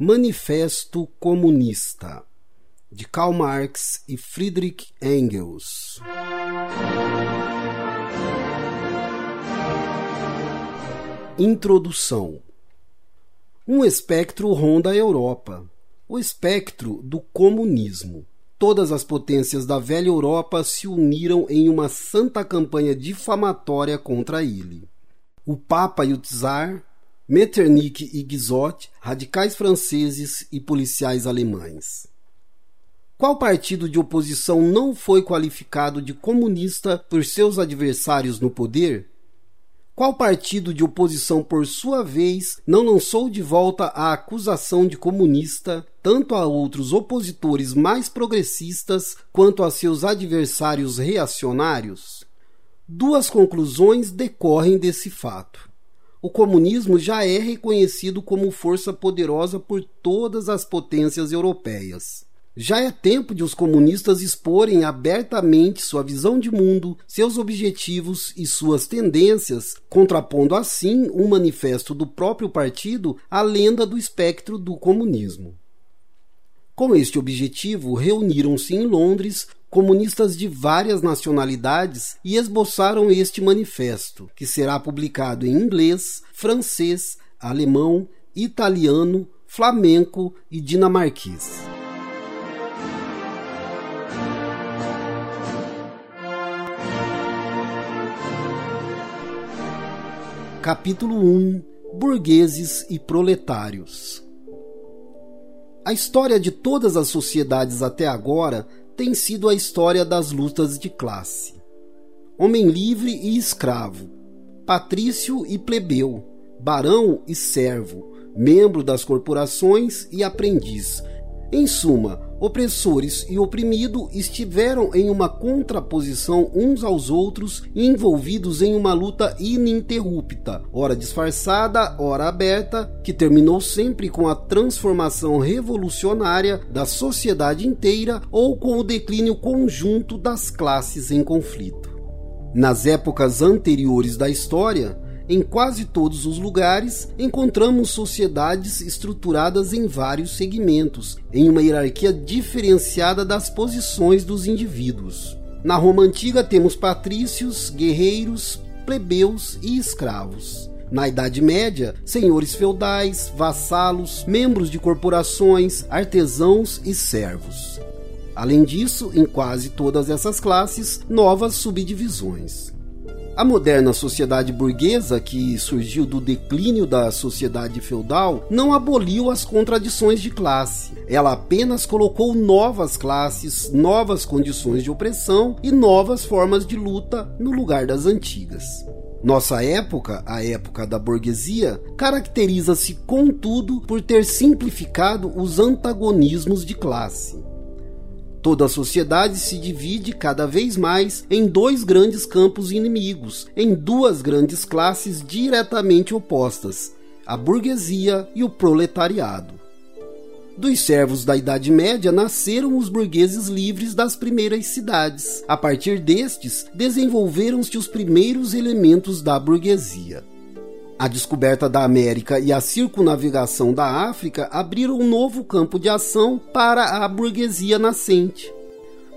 Manifesto Comunista de Karl Marx e Friedrich Engels. Introdução Um espectro ronda a Europa, o espectro do comunismo. Todas as potências da velha Europa se uniram em uma santa campanha difamatória contra ele. O Papa e o Czar, Metternich e Guizot, radicais franceses e policiais alemães. Qual partido de oposição não foi qualificado de comunista por seus adversários no poder? Qual partido de oposição, por sua vez, não lançou de volta a acusação de comunista tanto a outros opositores mais progressistas quanto a seus adversários reacionários? Duas conclusões decorrem desse fato. O comunismo já é reconhecido como força poderosa por todas as potências europeias. Já é tempo de os comunistas exporem abertamente sua visão de mundo, seus objetivos e suas tendências, contrapondo assim um manifesto do próprio partido à lenda do espectro do comunismo. Com este objetivo, reuniram-se em Londres comunistas de várias nacionalidades e esboçaram este manifesto, que será publicado em inglês, francês, alemão, italiano, flamenco e dinamarquês. Capítulo 1 Burgueses e Proletários A história de todas as sociedades até agora tem sido a história das lutas de classe. Homem livre e escravo, patrício e plebeu, barão e servo, membro das corporações e aprendiz, em suma, opressores e oprimido estiveram em uma contraposição uns aos outros envolvidos em uma luta ininterrupta, ora disfarçada, ora aberta, que terminou sempre com a transformação revolucionária da sociedade inteira ou com o declínio conjunto das classes em conflito. Nas épocas anteriores da história, em quase todos os lugares, encontramos sociedades estruturadas em vários segmentos, em uma hierarquia diferenciada das posições dos indivíduos. Na Roma antiga temos patrícios, guerreiros, plebeus e escravos. Na Idade Média, senhores feudais, vassalos, membros de corporações, artesãos e servos. Além disso, em quase todas essas classes, novas subdivisões. A moderna sociedade burguesa, que surgiu do declínio da sociedade feudal, não aboliu as contradições de classe. Ela apenas colocou novas classes, novas condições de opressão e novas formas de luta no lugar das antigas. Nossa época, a época da burguesia, caracteriza-se, contudo, por ter simplificado os antagonismos de classe. Toda a sociedade se divide cada vez mais em dois grandes campos inimigos, em duas grandes classes diretamente opostas, a burguesia e o proletariado. Dos servos da Idade Média nasceram os burgueses livres das primeiras cidades. A partir destes, desenvolveram-se os primeiros elementos da burguesia. A descoberta da América e a circunnavigação da África abriram um novo campo de ação para a burguesia nascente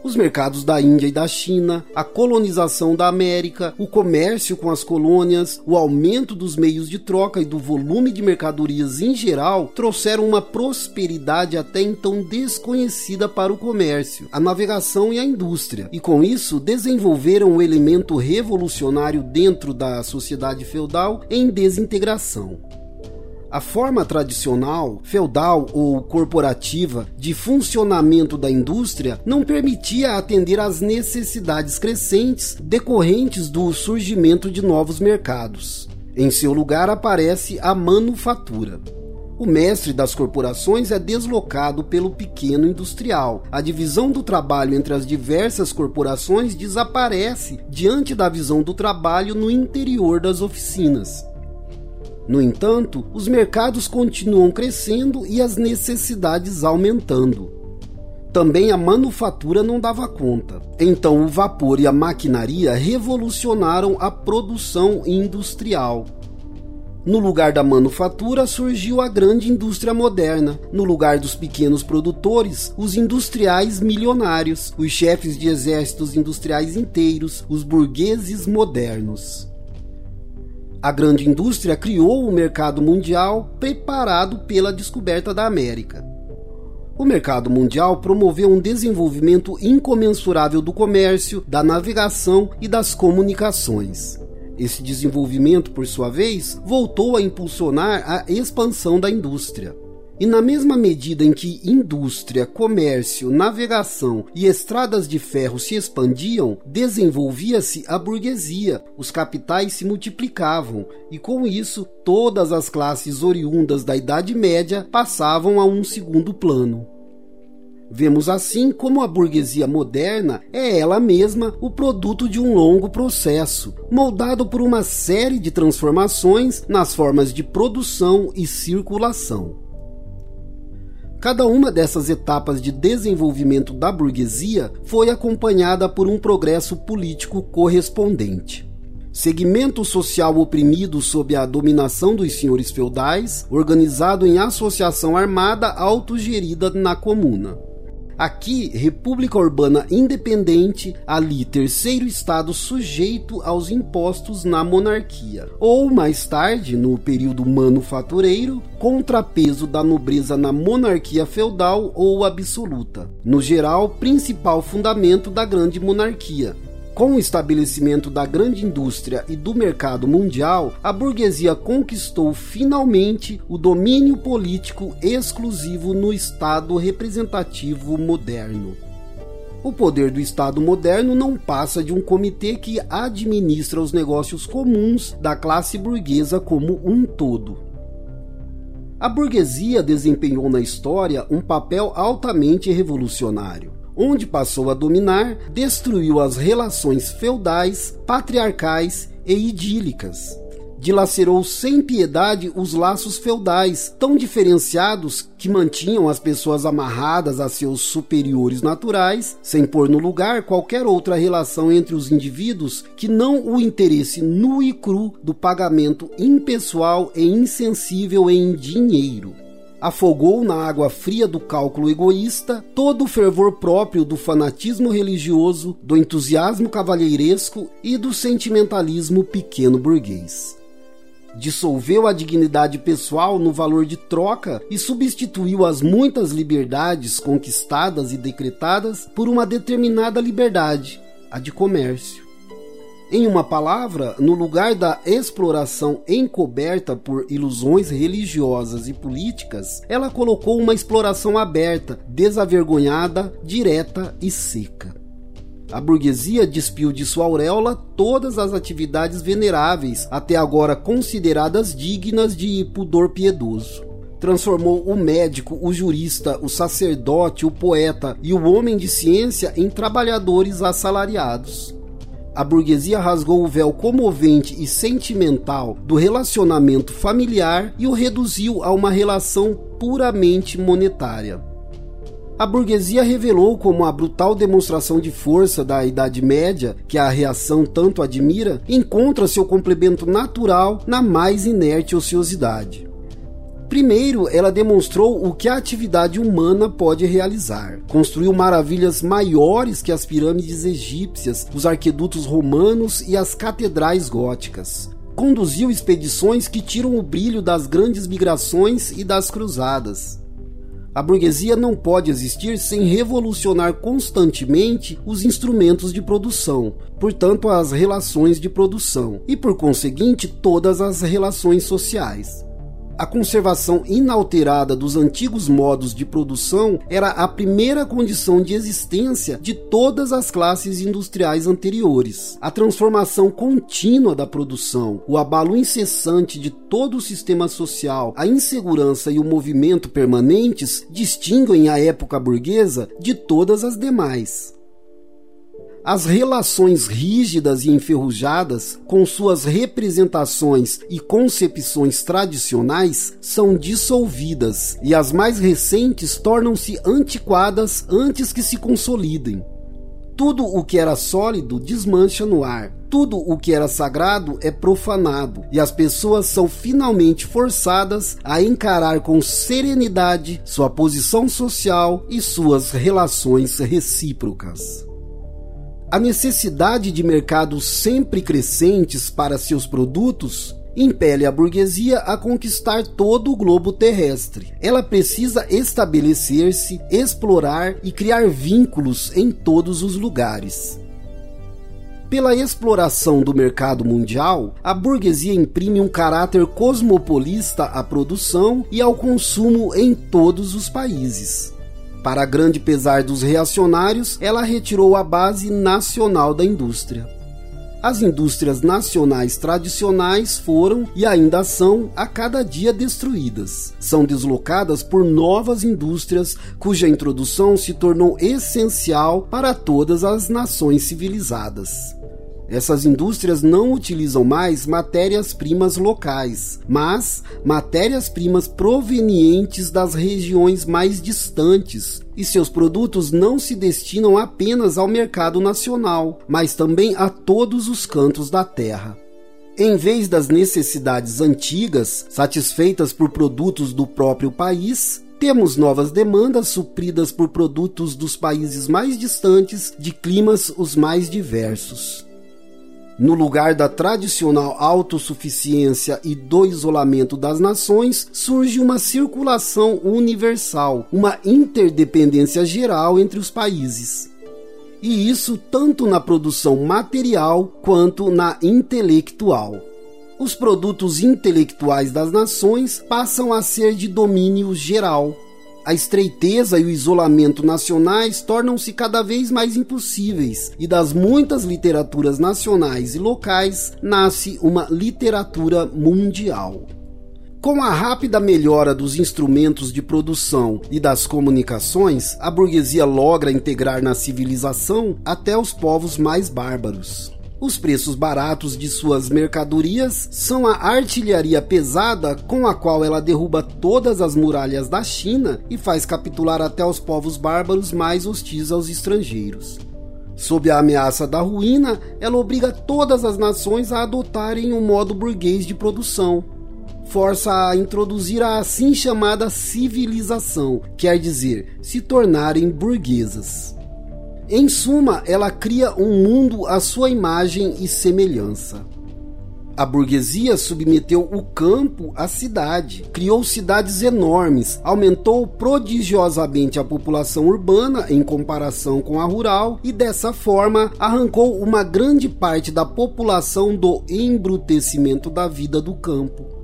os mercados da Índia e da China, a colonização da América, o comércio com as colônias, o aumento dos meios de troca e do volume de mercadorias em geral trouxeram uma prosperidade até então desconhecida para o comércio, a navegação e a indústria, e com isso desenvolveram um elemento revolucionário dentro da sociedade feudal em desintegração. A forma tradicional, feudal ou corporativa de funcionamento da indústria não permitia atender às necessidades crescentes decorrentes do surgimento de novos mercados. Em seu lugar aparece a manufatura. O mestre das corporações é deslocado pelo pequeno industrial. A divisão do trabalho entre as diversas corporações desaparece diante da visão do trabalho no interior das oficinas. No entanto, os mercados continuam crescendo e as necessidades aumentando. Também a manufatura não dava conta. Então o vapor e a maquinaria revolucionaram a produção industrial. No lugar da manufatura surgiu a grande indústria moderna. No lugar dos pequenos produtores, os industriais milionários, os chefes de exércitos industriais inteiros, os burgueses modernos. A grande indústria criou o mercado mundial preparado pela descoberta da América. O mercado mundial promoveu um desenvolvimento incomensurável do comércio, da navegação e das comunicações. Esse desenvolvimento, por sua vez, voltou a impulsionar a expansão da indústria. E na mesma medida em que indústria, comércio, navegação e estradas de ferro se expandiam, desenvolvia-se a burguesia, os capitais se multiplicavam, e com isso todas as classes oriundas da Idade Média passavam a um segundo plano. Vemos assim como a burguesia moderna é ela mesma o produto de um longo processo, moldado por uma série de transformações nas formas de produção e circulação. Cada uma dessas etapas de desenvolvimento da burguesia foi acompanhada por um progresso político correspondente. Segmento social oprimido sob a dominação dos senhores feudais, organizado em associação armada autogerida na comuna. Aqui, República Urbana Independente, ali terceiro estado sujeito aos impostos na monarquia. Ou mais tarde, no período manufatureiro, contrapeso da nobreza na monarquia feudal ou absoluta. No geral, principal fundamento da grande monarquia, com o estabelecimento da grande indústria e do mercado mundial, a burguesia conquistou finalmente o domínio político exclusivo no Estado representativo moderno. O poder do Estado moderno não passa de um comitê que administra os negócios comuns da classe burguesa como um todo. A burguesia desempenhou na história um papel altamente revolucionário onde passou a dominar, destruiu as relações feudais, patriarcais e idílicas. Dilacerou sem piedade os laços feudais, tão diferenciados que mantinham as pessoas amarradas a seus superiores naturais, sem pôr no lugar qualquer outra relação entre os indivíduos que não o interesse nu e cru do pagamento impessoal e insensível em dinheiro afogou na água fria do cálculo egoísta todo o fervor próprio do fanatismo religioso, do entusiasmo cavalheiresco e do sentimentalismo pequeno burguês. Dissolveu a dignidade pessoal no valor de troca e substituiu as muitas liberdades conquistadas e decretadas por uma determinada liberdade, a de comércio. Em uma palavra, no lugar da exploração encoberta por ilusões religiosas e políticas, ela colocou uma exploração aberta, desavergonhada, direta e seca. A burguesia despiu de sua auréola todas as atividades veneráveis, até agora consideradas dignas de pudor piedoso transformou o médico, o jurista, o sacerdote, o poeta e o homem de ciência em trabalhadores assalariados a burguesia rasgou o véu comovente e sentimental do relacionamento familiar e o reduziu a uma relação puramente monetária. A burguesia revelou como a brutal demonstração de força da Idade Média, que a reação tanto admira, encontra seu complemento natural na mais inerte ociosidade. Primeiro, ela demonstrou o que a atividade humana pode realizar. Construiu maravilhas maiores que as pirâmides egípcias, os arquedutos romanos e as catedrais góticas. Conduziu expedições que tiram o brilho das grandes migrações e das cruzadas. A burguesia não pode existir sem revolucionar constantemente os instrumentos de produção, portanto, as relações de produção, e por conseguinte, todas as relações sociais. A conservação inalterada dos antigos modos de produção era a primeira condição de existência de todas as classes industriais anteriores. A transformação contínua da produção, o abalo incessante de todo o sistema social, a insegurança e o movimento permanentes distinguem a época burguesa de todas as demais. As relações rígidas e enferrujadas, com suas representações e concepções tradicionais, são dissolvidas e as mais recentes tornam-se antiquadas antes que se consolidem. Tudo o que era sólido desmancha no ar. Tudo o que era sagrado é profanado, e as pessoas são finalmente forçadas a encarar com serenidade sua posição social e suas relações recíprocas. A necessidade de mercados sempre crescentes para seus produtos impele a burguesia a conquistar todo o globo terrestre. Ela precisa estabelecer-se, explorar e criar vínculos em todos os lugares. Pela exploração do mercado mundial, a burguesia imprime um caráter cosmopolista à produção e ao consumo em todos os países. Para grande pesar dos reacionários, ela retirou a base nacional da indústria. As indústrias nacionais tradicionais foram e ainda são a cada dia destruídas. São deslocadas por novas indústrias cuja introdução se tornou essencial para todas as nações civilizadas. Essas indústrias não utilizam mais matérias-primas locais, mas matérias-primas provenientes das regiões mais distantes, e seus produtos não se destinam apenas ao mercado nacional, mas também a todos os cantos da terra. Em vez das necessidades antigas, satisfeitas por produtos do próprio país, temos novas demandas supridas por produtos dos países mais distantes, de climas os mais diversos. No lugar da tradicional autossuficiência e do isolamento das nações, surge uma circulação universal, uma interdependência geral entre os países. E isso tanto na produção material quanto na intelectual. Os produtos intelectuais das nações passam a ser de domínio geral a estreiteza e o isolamento nacionais tornam-se cada vez mais impossíveis, e das muitas literaturas nacionais e locais nasce uma literatura mundial. Com a rápida melhora dos instrumentos de produção e das comunicações, a burguesia logra integrar na civilização até os povos mais bárbaros. Os preços baratos de suas mercadorias são a artilharia pesada com a qual ela derruba todas as muralhas da China e faz capitular até os povos bárbaros mais hostis aos estrangeiros. Sob a ameaça da ruína, ela obriga todas as nações a adotarem um modo burguês de produção. Força a introduzir a assim chamada civilização, quer dizer, se tornarem burguesas. Em suma, ela cria um mundo à sua imagem e semelhança. A burguesia submeteu o campo à cidade, criou cidades enormes, aumentou prodigiosamente a população urbana em comparação com a rural e, dessa forma, arrancou uma grande parte da população do embrutecimento da vida do campo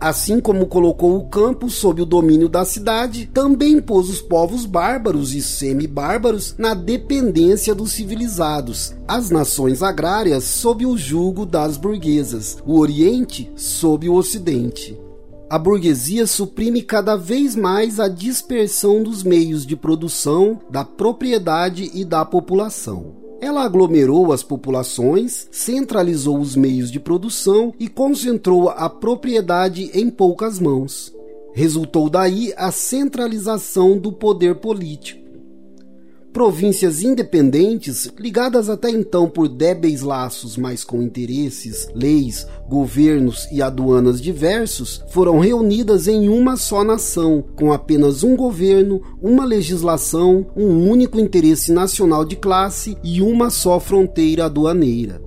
assim como colocou o campo sob o domínio da cidade, também pôs os povos bárbaros e semi-bárbaros na dependência dos civilizados, as nações agrárias sob o jugo das burguesas, o Oriente sob o Ocidente. A burguesia suprime cada vez mais a dispersão dos meios de produção, da propriedade e da população. Ela aglomerou as populações, centralizou os meios de produção e concentrou a propriedade em poucas mãos. Resultou daí a centralização do poder político províncias independentes, ligadas até então por débeis laços, mas com interesses, leis, governos e aduanas diversos, foram reunidas em uma só nação, com apenas um governo, uma legislação, um único interesse nacional de classe e uma só fronteira aduaneira.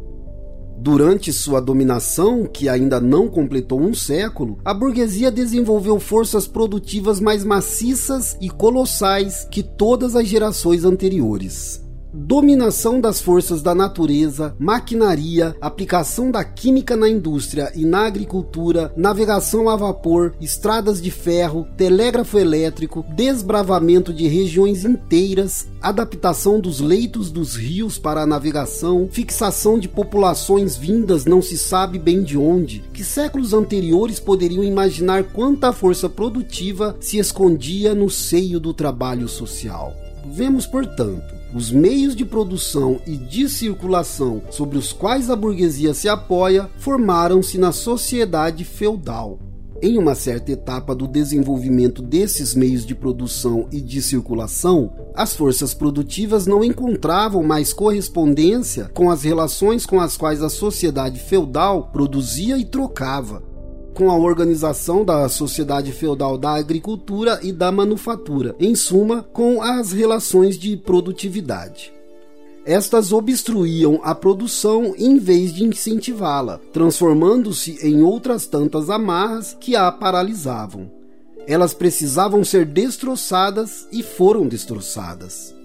Durante sua dominação, que ainda não completou um século, a burguesia desenvolveu forças produtivas mais maciças e colossais que todas as gerações anteriores dominação das forças da natureza, maquinaria, aplicação da química na indústria e na agricultura, navegação a vapor, estradas de ferro, telégrafo elétrico, desbravamento de regiões inteiras, adaptação dos leitos dos rios para a navegação, fixação de populações vindas não se sabe bem de onde, que séculos anteriores poderiam imaginar quanta força produtiva se escondia no seio do trabalho social. Vemos, portanto, os meios de produção e de circulação sobre os quais a burguesia se apoia formaram-se na sociedade feudal. Em uma certa etapa do desenvolvimento desses meios de produção e de circulação, as forças produtivas não encontravam mais correspondência com as relações com as quais a sociedade feudal produzia e trocava, com a organização da sociedade feudal da agricultura e da manufatura, em suma, com as relações de produtividade. Estas obstruíam a produção em vez de incentivá-la, transformando-se em outras tantas amarras que a paralisavam. Elas precisavam ser destroçadas e foram destroçadas.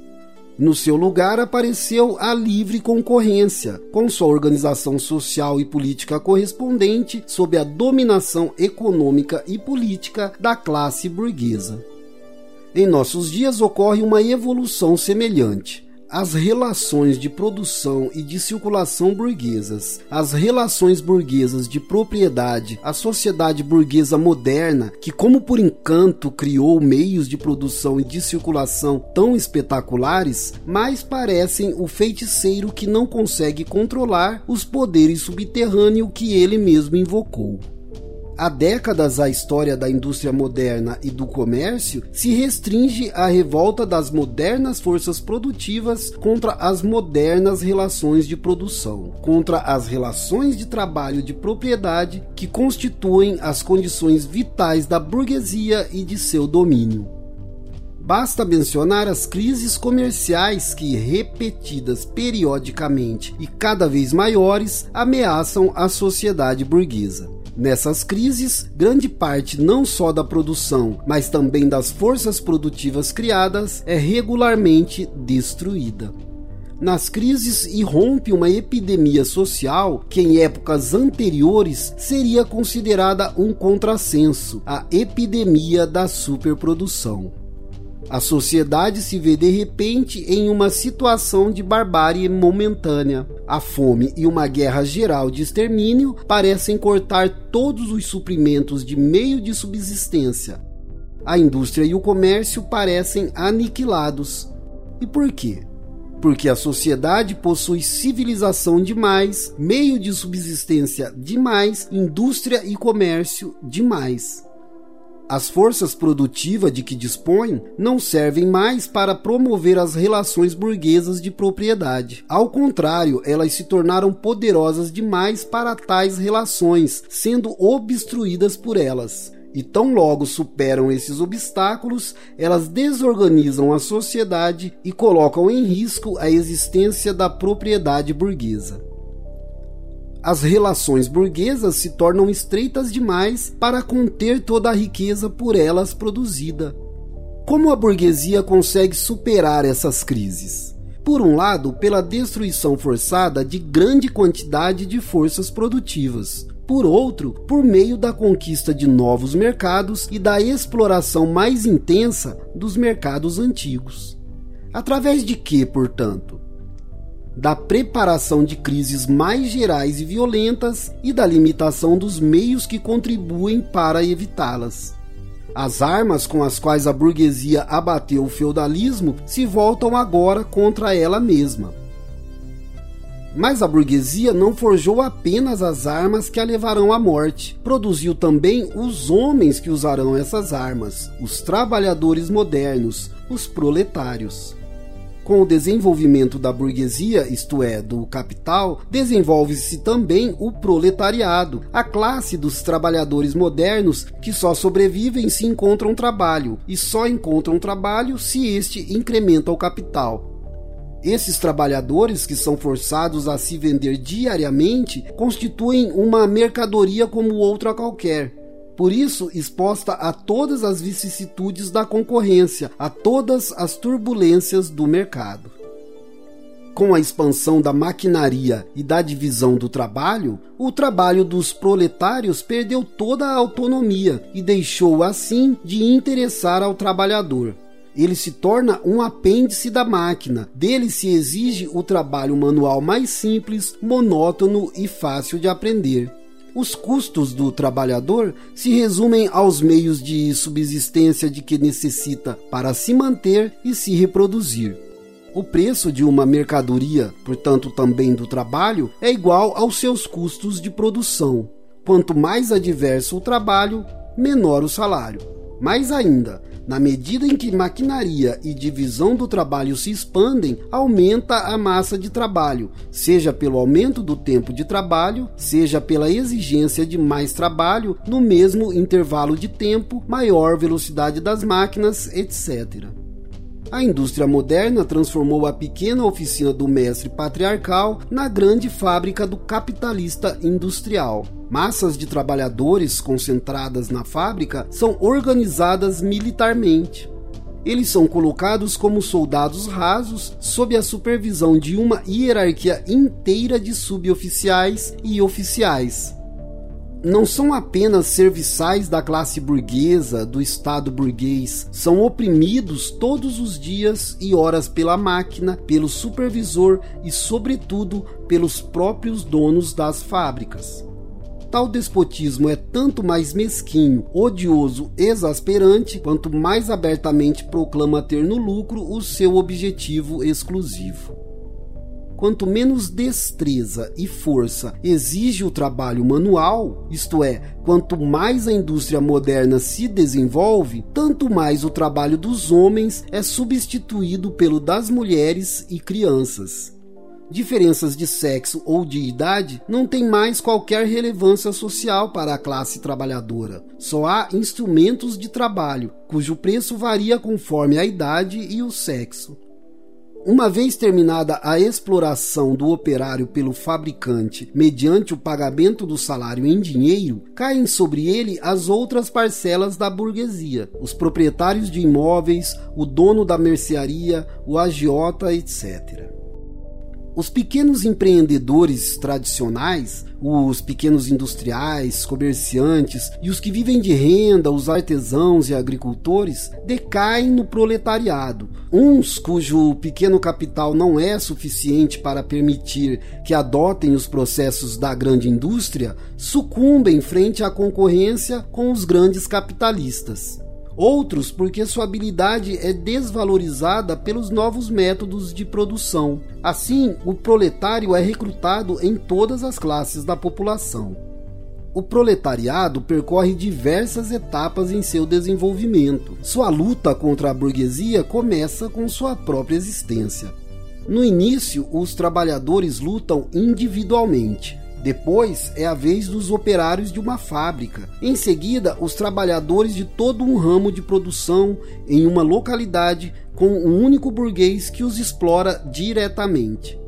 No seu lugar apareceu a livre concorrência, com sua organização social e política correspondente sob a dominação econômica e política da classe burguesa. Em nossos dias ocorre uma evolução semelhante as relações de produção e de circulação burguesas, as relações burguesas de propriedade, a sociedade burguesa moderna, que, como por encanto, criou meios de produção e de circulação tão espetaculares, mais parecem o feiticeiro que não consegue controlar os poderes subterrâneos que ele mesmo invocou. Há décadas, a história da indústria moderna e do comércio se restringe à revolta das modernas forças produtivas contra as modernas relações de produção, contra as relações de trabalho de propriedade que constituem as condições vitais da burguesia e de seu domínio. Basta mencionar as crises comerciais que, repetidas periodicamente e cada vez maiores, ameaçam a sociedade burguesa. Nessas crises, grande parte não só da produção, mas também das forças produtivas criadas é regularmente destruída. Nas crises irrompe uma epidemia social que em épocas anteriores seria considerada um contrassenso, a epidemia da superprodução. A sociedade se vê de repente em uma situação de barbárie momentânea. A fome e uma guerra geral de extermínio parecem cortar todos os suprimentos de meio de subsistência. A indústria e o comércio parecem aniquilados. E por quê? Porque a sociedade possui civilização demais, meio de subsistência demais, indústria e comércio demais. As forças produtivas de que dispõe não servem mais para promover as relações burguesas de propriedade. Ao contrário, elas se tornaram poderosas demais para tais relações, sendo obstruídas por elas. E tão logo superam esses obstáculos, elas desorganizam a sociedade e colocam em risco a existência da propriedade burguesa as relações burguesas se tornam estreitas demais para conter toda a riqueza por elas produzida. Como a burguesia consegue superar essas crises? Por um lado, pela destruição forçada de grande quantidade de forças produtivas. Por outro, por meio da conquista de novos mercados e da exploração mais intensa dos mercados antigos. Através de que, portanto? Da preparação de crises mais gerais e violentas e da limitação dos meios que contribuem para evitá-las. As armas com as quais a burguesia abateu o feudalismo se voltam agora contra ela mesma. Mas a burguesia não forjou apenas as armas que a levarão à morte, produziu também os homens que usarão essas armas, os trabalhadores modernos, os proletários. Com o desenvolvimento da burguesia, isto é, do capital, desenvolve-se também o proletariado, a classe dos trabalhadores modernos que só sobrevivem se encontram trabalho, e só encontram trabalho se este incrementa o capital. Esses trabalhadores, que são forçados a se vender diariamente, constituem uma mercadoria como outra qualquer por isso exposta a todas as vicissitudes da concorrência, a todas as turbulências do mercado. Com a expansão da maquinaria e da divisão do trabalho, o trabalho dos proletários perdeu toda a autonomia e deixou assim de interessar ao trabalhador. Ele se torna um apêndice da máquina, dele se exige o trabalho manual mais simples, monótono e fácil de aprender. Os custos do trabalhador se resumem aos meios de subsistência de que necessita para se manter e se reproduzir. O preço de uma mercadoria, portanto também do trabalho, é igual aos seus custos de produção. Quanto mais adverso o trabalho, menor o salário. Mais ainda, Na medida em que maquinaria e divisão do trabalho se expandem, aumenta a massa de trabalho, seja pelo aumento do tempo de trabalho, seja pela exigência de mais trabalho no mesmo intervalo de tempo, maior velocidade das máquinas, etc. A indústria moderna transformou a pequena oficina do mestre patriarcal na grande fábrica do capitalista industrial. Massas de trabalhadores concentradas na fábrica são organizadas militarmente. Eles são colocados como soldados rasos sob a supervisão de uma hierarquia inteira de suboficiais e oficiais não são apenas serviçais da classe burguesa, do Estado burguês, são oprimidos todos os dias e horas pela máquina, pelo supervisor e, sobretudo, pelos próprios donos das fábricas. Tal despotismo é tanto mais mesquinho, odioso, exasperante, quanto mais abertamente proclama ter no lucro o seu objetivo exclusivo quanto menos destreza e força exige o trabalho manual, isto é, quanto mais a indústria moderna se desenvolve, tanto mais o trabalho dos homens é substituído pelo das mulheres e crianças diferenças de sexo ou de idade não têm mais qualquer relevância social para a classe trabalhadora. Só há instrumentos de trabalho, cujo preço varia conforme a idade e o sexo. Uma vez terminada a exploração do operário pelo fabricante mediante o pagamento do salário em dinheiro, caem sobre ele as outras parcelas da burguesia, os proprietários de imóveis, o dono da mercearia, o agiota, etc. Os pequenos empreendedores tradicionais, os pequenos industriais, comerciantes e os que vivem de renda, os artesãos e agricultores, decaem no proletariado. Uns cujo pequeno capital não é suficiente para permitir que adotem os processos da grande indústria, sucumbem frente à concorrência com os grandes capitalistas outros porque sua habilidade é desvalorizada pelos novos métodos de produção. Assim, o proletário é recrutado em todas as classes da população. O proletariado percorre diversas etapas em seu desenvolvimento. Sua luta contra a burguesia começa com sua própria existência. No início, os trabalhadores lutam individualmente. Depois é a vez dos operários de uma fábrica. Em seguida, os trabalhadores de todo um ramo de produção em uma localidade com um único burguês que os explora diretamente.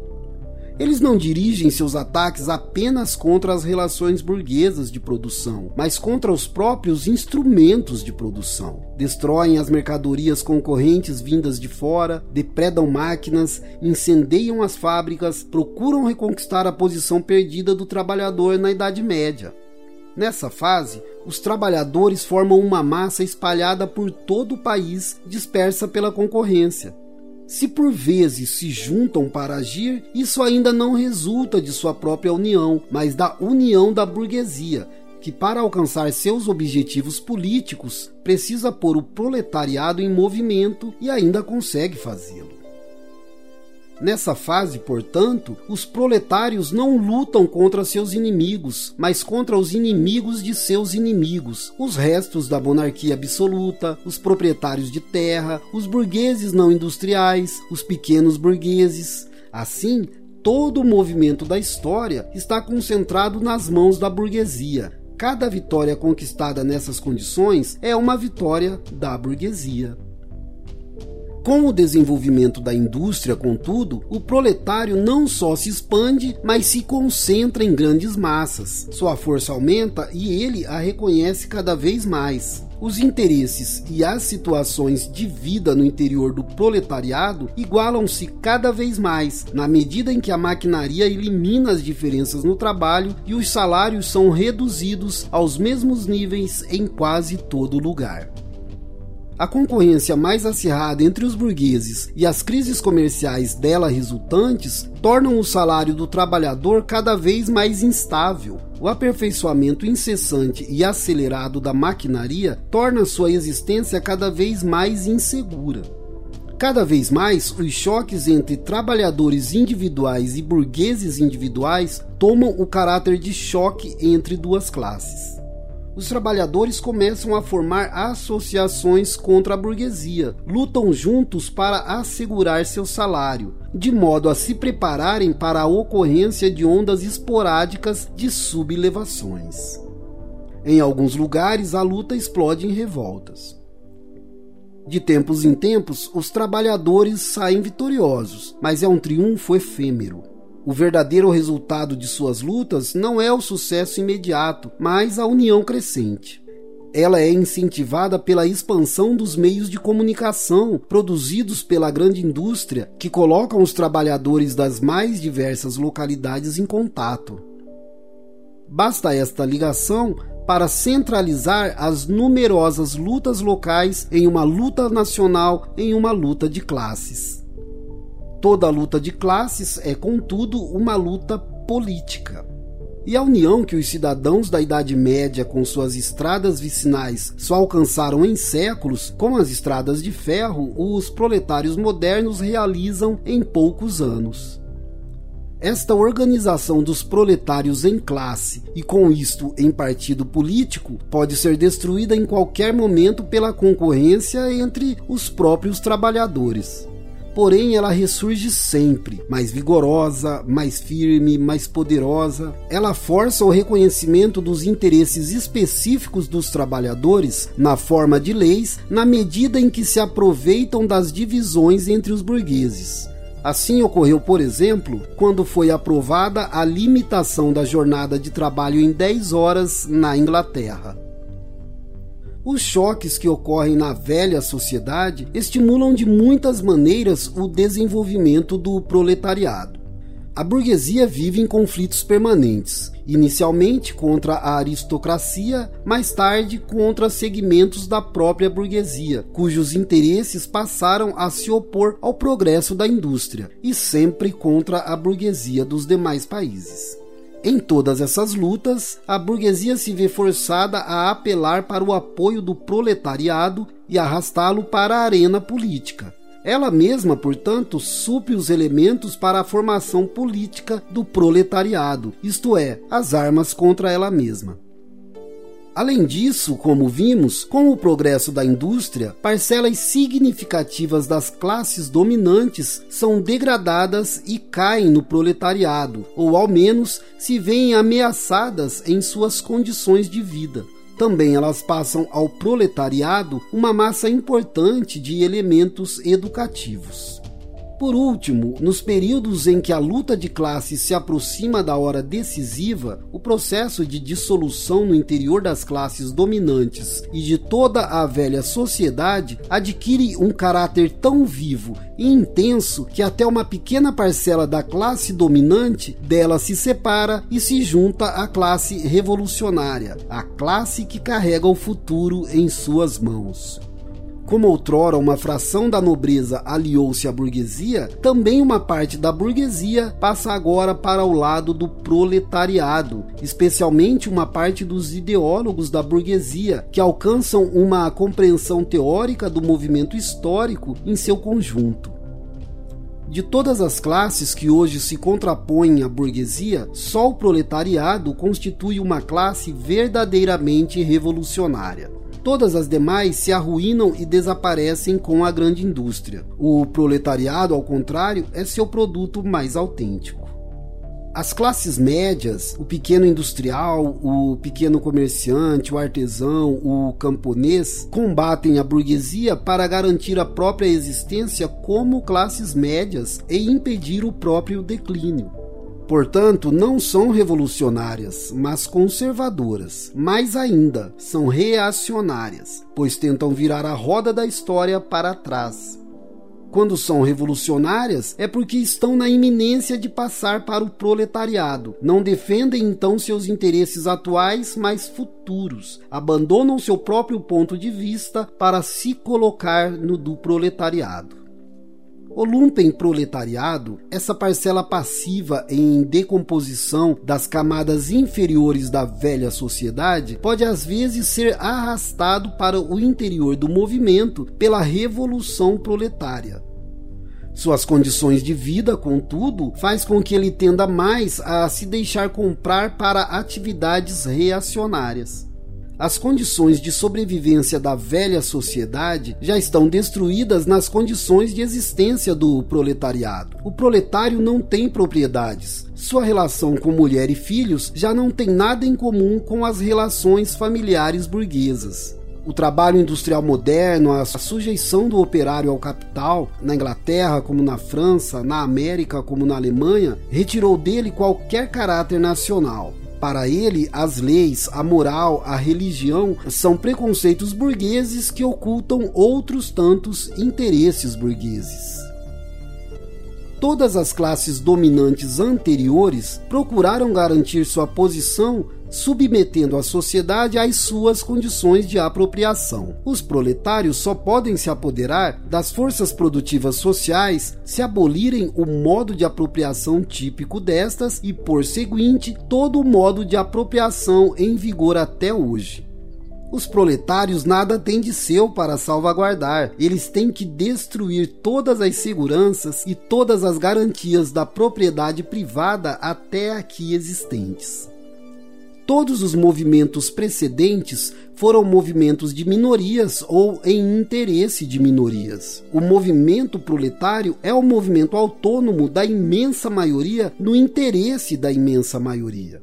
Eles não dirigem seus ataques apenas contra as relações burguesas de produção, mas contra os próprios instrumentos de produção. Destroem as mercadorias concorrentes vindas de fora, depredam máquinas, incendeiam as fábricas, procuram reconquistar a posição perdida do trabalhador na Idade Média. Nessa fase, os trabalhadores formam uma massa espalhada por todo o país, dispersa pela concorrência. Se por vezes se juntam para agir, isso ainda não resulta de sua própria união, mas da união da burguesia, que para alcançar seus objetivos políticos precisa pôr o proletariado em movimento e ainda consegue fazê-lo. Nessa fase, portanto, os proletários não lutam contra seus inimigos, mas contra os inimigos de seus inimigos, os restos da monarquia absoluta, os proprietários de terra, os burgueses não industriais, os pequenos burgueses. Assim, todo o movimento da história está concentrado nas mãos da burguesia. Cada vitória conquistada nessas condições é uma vitória da burguesia. Com o desenvolvimento da indústria, contudo, o proletário não só se expande, mas se concentra em grandes massas. Sua força aumenta e ele a reconhece cada vez mais. Os interesses e as situações de vida no interior do proletariado igualam-se cada vez mais, na medida em que a maquinaria elimina as diferenças no trabalho e os salários são reduzidos aos mesmos níveis em quase todo lugar. A concorrência mais acirrada entre os burgueses e as crises comerciais dela resultantes tornam o salário do trabalhador cada vez mais instável. O aperfeiçoamento incessante e acelerado da maquinaria torna sua existência cada vez mais insegura. Cada vez mais, os choques entre trabalhadores individuais e burgueses individuais tomam o caráter de choque entre duas classes. Os trabalhadores começam a formar associações contra a burguesia, lutam juntos para assegurar seu salário, de modo a se prepararem para a ocorrência de ondas esporádicas de sublevações. Em alguns lugares, a luta explode em revoltas. De tempos em tempos, os trabalhadores saem vitoriosos, mas é um triunfo efêmero. O verdadeiro resultado de suas lutas não é o sucesso imediato, mas a união crescente. Ela é incentivada pela expansão dos meios de comunicação produzidos pela grande indústria que colocam os trabalhadores das mais diversas localidades em contato. Basta esta ligação para centralizar as numerosas lutas locais em uma luta nacional, em uma luta de classes. Toda luta de classes é, contudo, uma luta política. E a união que os cidadãos da Idade Média com suas estradas vicinais só alcançaram em séculos, com as estradas de ferro, os proletários modernos realizam em poucos anos. Esta organização dos proletários em classe e com isto em partido político pode ser destruída em qualquer momento pela concorrência entre os próprios trabalhadores. Porém, ela ressurge sempre, mais vigorosa, mais firme, mais poderosa. Ela força o reconhecimento dos interesses específicos dos trabalhadores na forma de leis, na medida em que se aproveitam das divisões entre os burgueses. Assim ocorreu, por exemplo, quando foi aprovada a limitação da jornada de trabalho em 10 horas na Inglaterra. Os choques que ocorrem na velha sociedade estimulam de muitas maneiras o desenvolvimento do proletariado. A burguesia vive em conflitos permanentes, inicialmente contra a aristocracia, mais tarde contra segmentos da própria burguesia, cujos interesses passaram a se opor ao progresso da indústria, e sempre contra a burguesia dos demais países. Em todas essas lutas, a burguesia se vê forçada a apelar para o apoio do proletariado e arrastá-lo para a arena política ela mesma, portanto, supre os elementos para a formação política do proletariado, isto é, as armas contra ela mesma. Além disso, como vimos, com o progresso da indústria, parcelas significativas das classes dominantes são degradadas e caem no proletariado, ou ao menos se veem ameaçadas em suas condições de vida. Também elas passam ao proletariado uma massa importante de elementos educativos. Por último, nos períodos em que a luta de classes se aproxima da hora decisiva, o processo de dissolução no interior das classes dominantes e de toda a velha sociedade adquire um caráter tão vivo e intenso que até uma pequena parcela da classe dominante dela se separa e se junta à classe revolucionária, a classe que carrega o futuro em suas mãos. Como outrora uma fração da nobreza aliou-se à burguesia, também uma parte da burguesia passa agora para o lado do proletariado, especialmente uma parte dos ideólogos da burguesia, que alcançam uma compreensão teórica do movimento histórico em seu conjunto. De todas as classes que hoje se contrapõem à burguesia, só o proletariado constitui uma classe verdadeiramente revolucionária. Todas as demais se arruinam e desaparecem com a grande indústria. O proletariado, ao contrário, é seu produto mais autêntico. As classes médias, o pequeno industrial, o pequeno comerciante, o artesão, o camponês, combatem a burguesia para garantir a própria existência como classes médias e impedir o próprio declínio. Portanto, não são revolucionárias, mas conservadoras. Mais ainda, são reacionárias, pois tentam virar a roda da história para trás. Quando são revolucionárias, é porque estão na iminência de passar para o proletariado. Não defendem então seus interesses atuais, mas futuros. Abandonam seu próprio ponto de vista para se colocar no do proletariado. O lumpen proletariado, essa parcela passiva em decomposição das camadas inferiores da velha sociedade, pode às vezes ser arrastado para o interior do movimento pela revolução proletária. Suas condições de vida, contudo, faz com que ele tenda mais a se deixar comprar para atividades reacionárias. As condições de sobrevivência da velha sociedade já estão destruídas nas condições de existência do proletariado. O proletário não tem propriedades. Sua relação com mulher e filhos já não tem nada em comum com as relações familiares burguesas. O trabalho industrial moderno, a sujeição do operário ao capital, na Inglaterra como na França, na América como na Alemanha, retirou dele qualquer caráter nacional. Para ele, as leis, a moral, a religião são preconceitos burgueses que ocultam outros tantos interesses burgueses. Todas as classes dominantes anteriores procuraram garantir sua posição submetendo a sociedade às suas condições de apropriação. Os proletários só podem se apoderar das forças produtivas sociais se abolirem o modo de apropriação típico destas e, por seguinte, todo o modo de apropriação em vigor até hoje. Os proletários nada têm de seu para salvaguardar. Eles têm que destruir todas as seguranças e todas as garantias da propriedade privada até aqui existentes. Todos os movimentos precedentes foram movimentos de minorias ou em interesse de minorias. O movimento proletário é o movimento autônomo da imensa maioria no interesse da imensa maioria.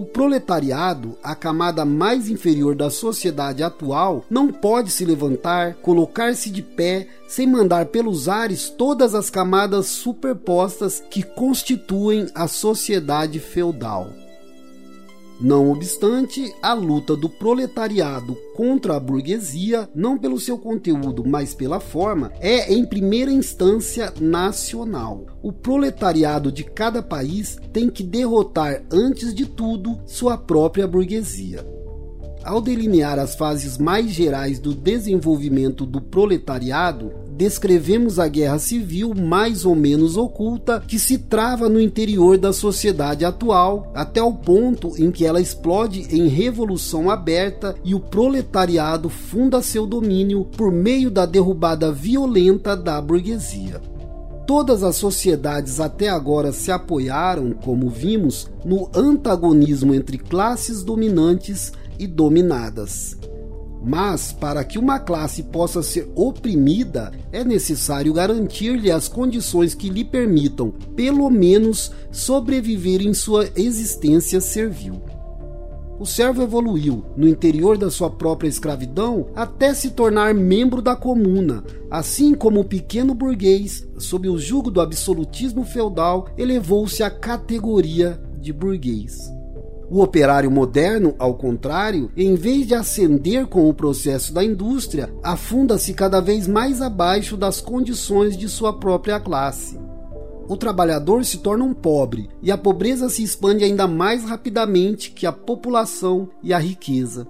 O proletariado, a camada mais inferior da sociedade atual, não pode se levantar, colocar-se de pé, sem mandar pelos ares todas as camadas superpostas que constituem a sociedade feudal. Não obstante, a luta do proletariado contra a burguesia, não pelo seu conteúdo, mas pela forma, é em primeira instância nacional. O proletariado de cada país tem que derrotar, antes de tudo, sua própria burguesia. Ao delinear as fases mais gerais do desenvolvimento do proletariado, descrevemos a guerra civil mais ou menos oculta que se trava no interior da sociedade atual, até o ponto em que ela explode em revolução aberta e o proletariado funda seu domínio por meio da derrubada violenta da burguesia. Todas as sociedades até agora se apoiaram, como vimos, no antagonismo entre classes dominantes e dominadas. Mas, para que uma classe possa ser oprimida, é necessário garantir-lhe as condições que lhe permitam, pelo menos, sobreviver em sua existência servil. O servo evoluiu, no interior da sua própria escravidão, até se tornar membro da comuna, assim como o pequeno burguês, sob o jugo do absolutismo feudal, elevou-se à categoria de burguês. O operário moderno, ao contrário, em vez de ascender com o processo da indústria, afunda-se cada vez mais abaixo das condições de sua própria classe. O trabalhador se torna um pobre e a pobreza se expande ainda mais rapidamente que a população e a riqueza.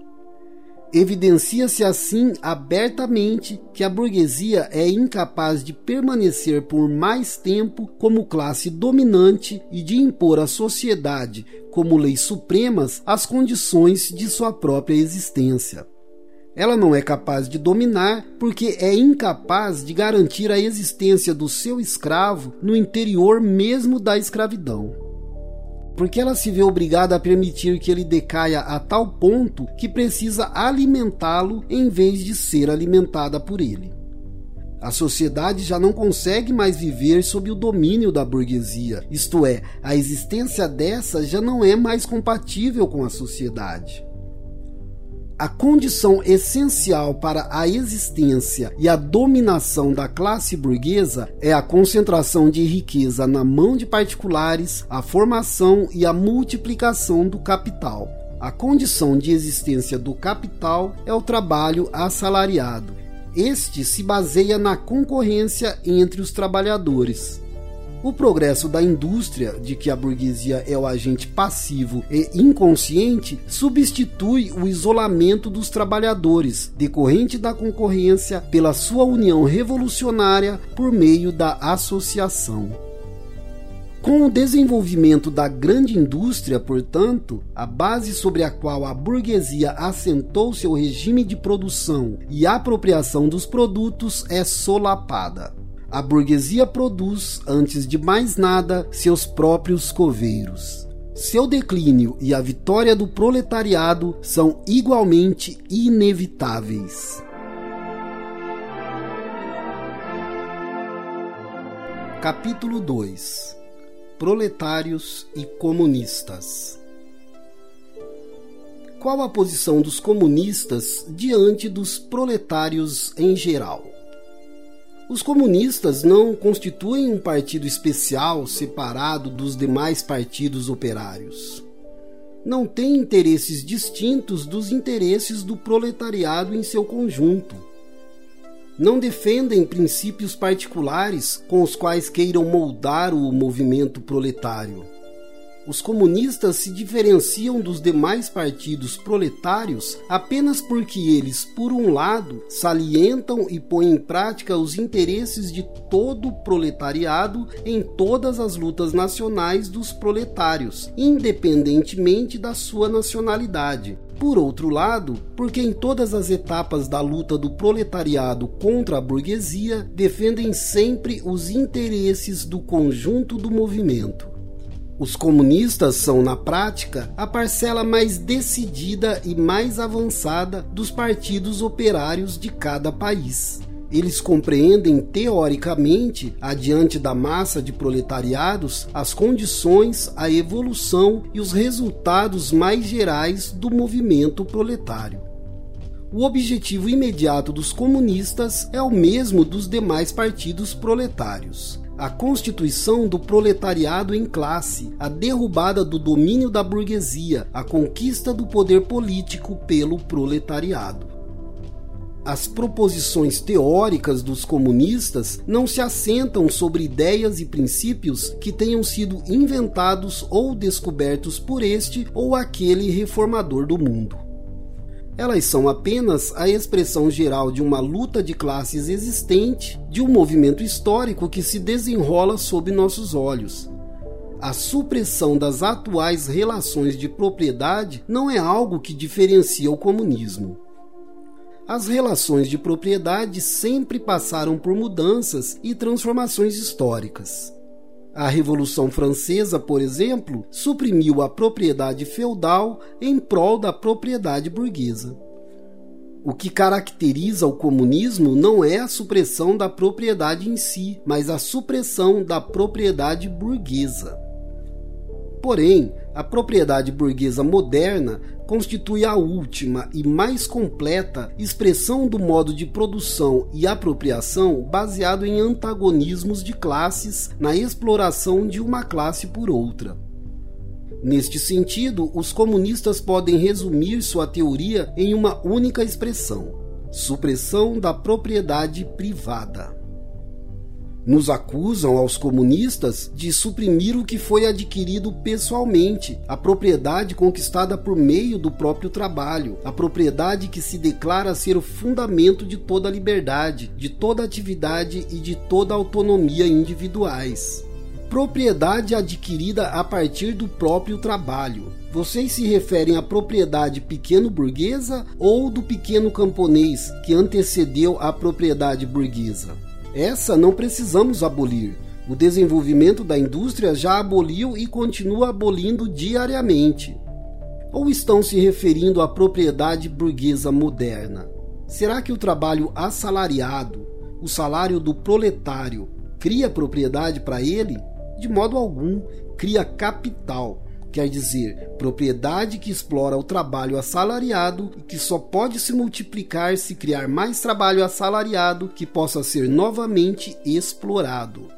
Evidencia-se assim abertamente que a burguesia é incapaz de permanecer por mais tempo como classe dominante e de impor à sociedade, como leis supremas, as condições de sua própria existência. Ela não é capaz de dominar porque é incapaz de garantir a existência do seu escravo no interior mesmo da escravidão porque ela se vê obrigada a permitir que ele decaia a tal ponto que precisa alimentá-lo em vez de ser alimentada por ele. A sociedade já não consegue mais viver sob o domínio da burguesia, isto é, a existência dessa já não é mais compatível com a sociedade. A condição essencial para a existência e a dominação da classe burguesa é a concentração de riqueza na mão de particulares, a formação e a multiplicação do capital. A condição de existência do capital é o trabalho assalariado. Este se baseia na concorrência entre os trabalhadores. O progresso da indústria, de que a burguesia é o agente passivo e inconsciente, substitui o isolamento dos trabalhadores, decorrente da concorrência, pela sua união revolucionária por meio da associação. Com o desenvolvimento da grande indústria, portanto, a base sobre a qual a burguesia assentou seu regime de produção e apropriação dos produtos é solapada. A burguesia produz, antes de mais nada, seus próprios coveiros. Seu declínio e a vitória do proletariado são igualmente inevitáveis. Capítulo 2 Proletários e Comunistas Qual a posição dos comunistas diante dos proletários em geral? Os comunistas não constituem um partido especial separado dos demais partidos operários. Não têm interesses distintos dos interesses do proletariado em seu conjunto não defendem princípios particulares com os quais queiram moldar o movimento proletário. Os comunistas se diferenciam dos demais partidos proletários apenas porque eles, por um lado, salientam e põem em prática os interesses de todo o proletariado em todas as lutas nacionais dos proletários, independentemente da sua nacionalidade, por outro lado, porque em todas as etapas da luta do proletariado contra a burguesia defendem sempre os interesses do conjunto do movimento. Os comunistas são, na prática, a parcela mais decidida e mais avançada dos partidos operários de cada país. Eles compreendem teoricamente, adiante da massa de proletariados, as condições, a evolução e os resultados mais gerais do movimento proletário. O objetivo imediato dos comunistas é o mesmo dos demais partidos proletários a constituição do proletariado em classe, a derrubada do domínio da burguesia, a conquista do poder político pelo proletariado. As proposições teóricas dos comunistas não se assentam sobre ideias e princípios que tenham sido inventados ou descobertos por este ou aquele reformador do mundo. Elas são apenas a expressão geral de uma luta de classes existente, de um movimento histórico que se desenrola sob nossos olhos. A supressão das atuais relações de propriedade não é algo que diferencia o comunismo. As relações de propriedade sempre passaram por mudanças e transformações históricas. A Revolução Francesa, por exemplo, suprimiu a propriedade feudal em prol da propriedade burguesa. O que caracteriza o comunismo não é a supressão da propriedade em si, mas a supressão da propriedade burguesa. Porém, a propriedade burguesa moderna constitui a última e mais completa expressão do modo de produção e apropriação baseado em antagonismos de classes na exploração de uma classe por outra. Neste sentido, os comunistas podem resumir sua teoria em uma única expressão: supressão da propriedade privada. Nos acusam aos comunistas de suprimir o que foi adquirido pessoalmente, a propriedade conquistada por meio do próprio trabalho, a propriedade que se declara ser o fundamento de toda liberdade, de toda atividade e de toda autonomia individuais. Propriedade adquirida a partir do próprio trabalho. Vocês se referem à propriedade pequeno-burguesa ou do pequeno camponês que antecedeu a propriedade burguesa? Essa não precisamos abolir. O desenvolvimento da indústria já aboliu e continua abolindo diariamente. Ou estão se referindo à propriedade burguesa moderna? Será que o trabalho assalariado, o salário do proletário, cria propriedade para ele? De modo algum, cria capital quer dizer propriedade que explora o trabalho assalariado e que só pode se multiplicar se criar mais trabalho assalariado que possa ser novamente explorado.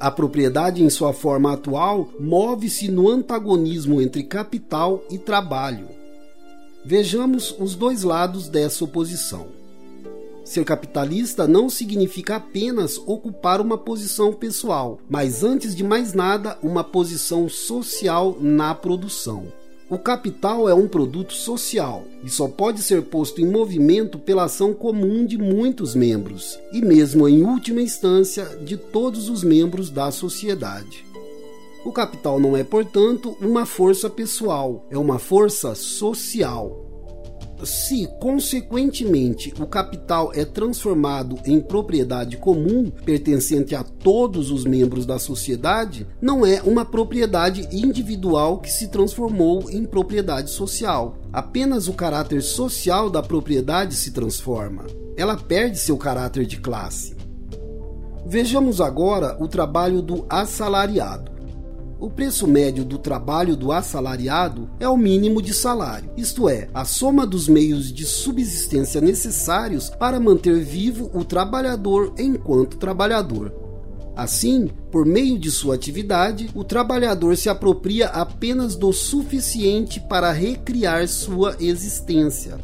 A propriedade, em sua forma atual, move-se no antagonismo entre capital e trabalho. Vejamos os dois lados dessa oposição. Ser capitalista não significa apenas ocupar uma posição pessoal, mas antes de mais nada, uma posição social na produção. O capital é um produto social e só pode ser posto em movimento pela ação comum de muitos membros, e mesmo em última instância, de todos os membros da sociedade. O capital não é, portanto, uma força pessoal, é uma força social. Se, consequentemente, o capital é transformado em propriedade comum, pertencente a todos os membros da sociedade, não é uma propriedade individual que se transformou em propriedade social. Apenas o caráter social da propriedade se transforma. Ela perde seu caráter de classe. Vejamos agora o trabalho do assalariado. O preço médio do trabalho do assalariado é o mínimo de salário, isto é, a soma dos meios de subsistência necessários para manter vivo o trabalhador enquanto trabalhador. Assim, por meio de sua atividade, o trabalhador se apropria apenas do suficiente para recriar sua existência.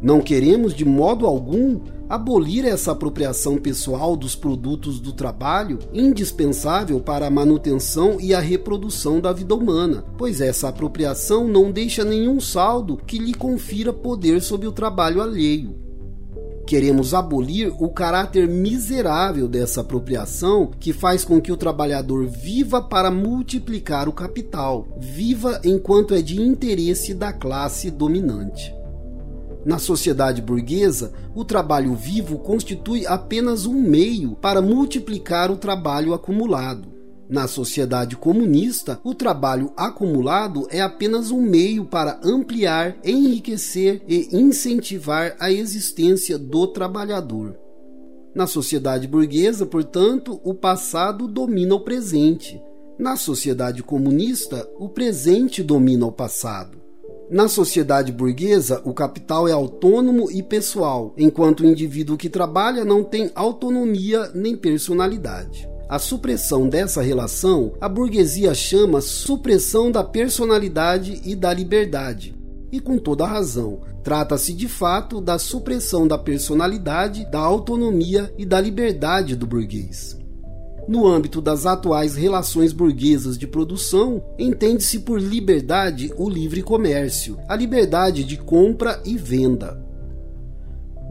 Não queremos de modo algum abolir essa apropriação pessoal dos produtos do trabalho, indispensável para a manutenção e a reprodução da vida humana, pois essa apropriação não deixa nenhum saldo que lhe confira poder sobre o trabalho alheio. Queremos abolir o caráter miserável dessa apropriação que faz com que o trabalhador viva para multiplicar o capital, viva enquanto é de interesse da classe dominante. Na sociedade burguesa, o trabalho vivo constitui apenas um meio para multiplicar o trabalho acumulado. Na sociedade comunista, o trabalho acumulado é apenas um meio para ampliar, enriquecer e incentivar a existência do trabalhador. Na sociedade burguesa, portanto, o passado domina o presente. Na sociedade comunista, o presente domina o passado. Na sociedade burguesa, o capital é autônomo e pessoal, enquanto o indivíduo que trabalha não tem autonomia nem personalidade. A supressão dessa relação, a burguesia chama supressão da personalidade e da liberdade. E com toda razão, trata-se de fato da supressão da personalidade, da autonomia e da liberdade do burguês. No âmbito das atuais relações burguesas de produção, entende-se por liberdade o livre comércio, a liberdade de compra e venda.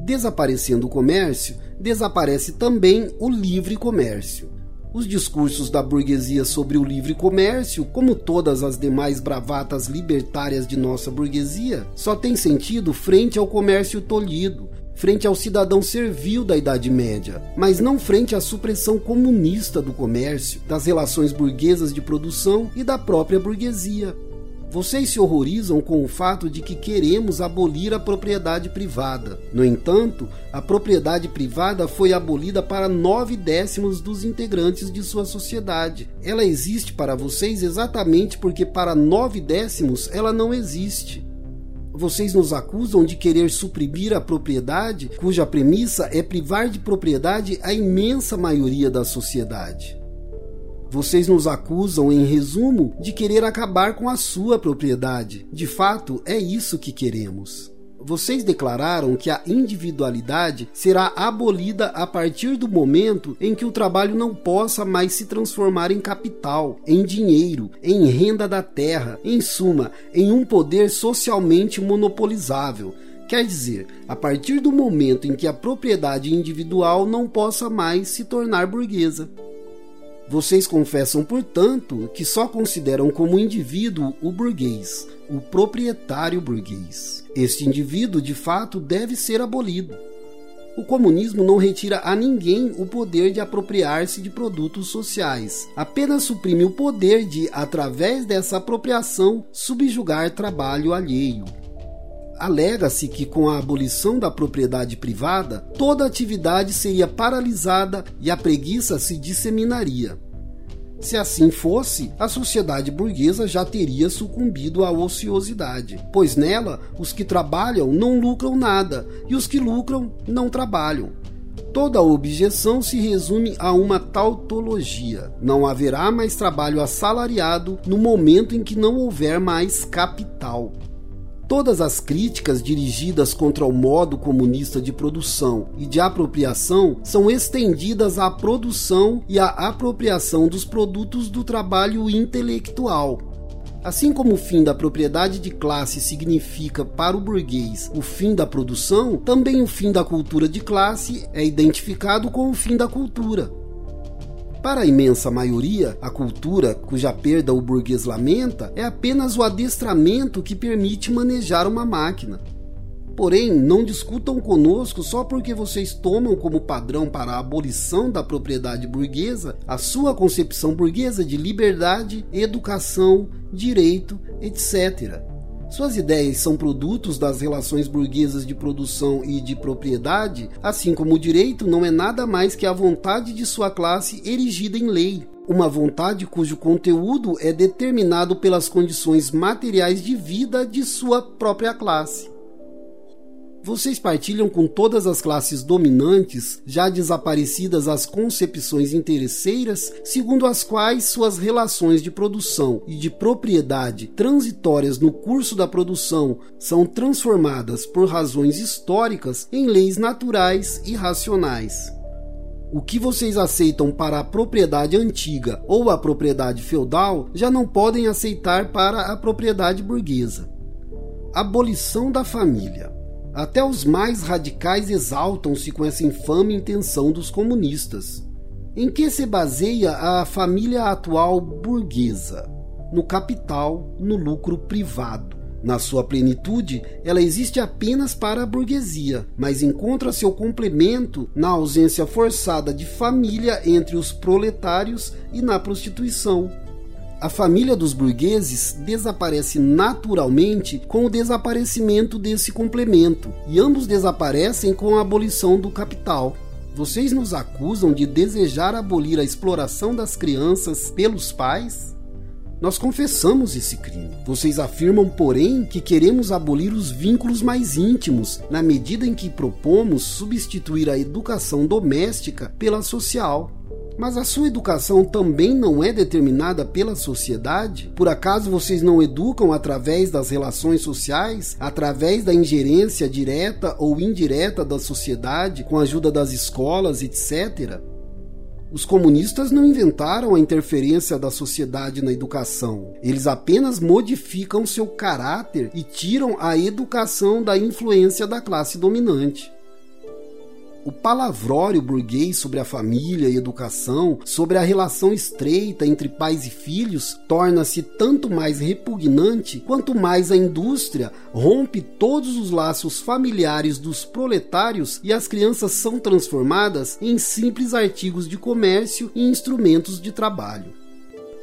Desaparecendo o comércio, desaparece também o livre comércio. Os discursos da burguesia sobre o livre comércio, como todas as demais bravatas libertárias de nossa burguesia, só têm sentido frente ao comércio tolhido, frente ao cidadão servil da Idade Média, mas não frente à supressão comunista do comércio, das relações burguesas de produção e da própria burguesia. Vocês se horrorizam com o fato de que queremos abolir a propriedade privada. No entanto, a propriedade privada foi abolida para nove décimos dos integrantes de sua sociedade. Ela existe para vocês exatamente porque para nove décimos ela não existe. Vocês nos acusam de querer suprimir a propriedade, cuja premissa é privar de propriedade a imensa maioria da sociedade. Vocês nos acusam, em resumo, de querer acabar com a sua propriedade. De fato, é isso que queremos. Vocês declararam que a individualidade será abolida a partir do momento em que o trabalho não possa mais se transformar em capital, em dinheiro, em renda da terra, em suma, em um poder socialmente monopolizável. Quer dizer, a partir do momento em que a propriedade individual não possa mais se tornar burguesa. Vocês confessam, portanto, que só consideram como indivíduo o burguês, o proprietário burguês. Este indivíduo, de fato, deve ser abolido. O comunismo não retira a ninguém o poder de apropriar-se de produtos sociais, apenas suprime o poder de, através dessa apropriação, subjugar trabalho alheio. Alega-se que com a abolição da propriedade privada, toda atividade seria paralisada e a preguiça se disseminaria. Se assim fosse, a sociedade burguesa já teria sucumbido à ociosidade, pois nela os que trabalham não lucram nada e os que lucram não trabalham. Toda objeção se resume a uma tautologia. Não haverá mais trabalho assalariado no momento em que não houver mais capital. Todas as críticas dirigidas contra o modo comunista de produção e de apropriação são estendidas à produção e à apropriação dos produtos do trabalho intelectual. Assim como o fim da propriedade de classe significa para o burguês o fim da produção, também o fim da cultura de classe é identificado com o fim da cultura. Para a imensa maioria, a cultura, cuja perda o burguês lamenta, é apenas o adestramento que permite manejar uma máquina. Porém, não discutam conosco só porque vocês tomam como padrão para a abolição da propriedade burguesa a sua concepção burguesa de liberdade, educação, direito, etc. Suas ideias são produtos das relações burguesas de produção e de propriedade, assim como o direito não é nada mais que a vontade de sua classe erigida em lei. Uma vontade cujo conteúdo é determinado pelas condições materiais de vida de sua própria classe. Vocês partilham com todas as classes dominantes, já desaparecidas as concepções interesseiras, segundo as quais suas relações de produção e de propriedade transitórias no curso da produção são transformadas por razões históricas em leis naturais e racionais. O que vocês aceitam para a propriedade antiga ou a propriedade feudal já não podem aceitar para a propriedade burguesa. Abolição da família. Até os mais radicais exaltam-se com essa infame intenção dos comunistas. Em que se baseia a família atual burguesa? No capital, no lucro privado. Na sua plenitude, ela existe apenas para a burguesia, mas encontra seu complemento na ausência forçada de família entre os proletários e na prostituição. A família dos burgueses desaparece naturalmente com o desaparecimento desse complemento, e ambos desaparecem com a abolição do capital. Vocês nos acusam de desejar abolir a exploração das crianças pelos pais? Nós confessamos esse crime. Vocês afirmam, porém, que queremos abolir os vínculos mais íntimos, na medida em que propomos substituir a educação doméstica pela social. Mas a sua educação também não é determinada pela sociedade? Por acaso vocês não educam através das relações sociais, através da ingerência direta ou indireta da sociedade, com a ajuda das escolas, etc? Os comunistas não inventaram a interferência da sociedade na educação. Eles apenas modificam seu caráter e tiram a educação da influência da classe dominante o palavrório burguês sobre a família e educação, sobre a relação estreita entre pais e filhos, torna-se tanto mais repugnante quanto mais a indústria rompe todos os laços familiares dos proletários e as crianças são transformadas em simples artigos de comércio e instrumentos de trabalho.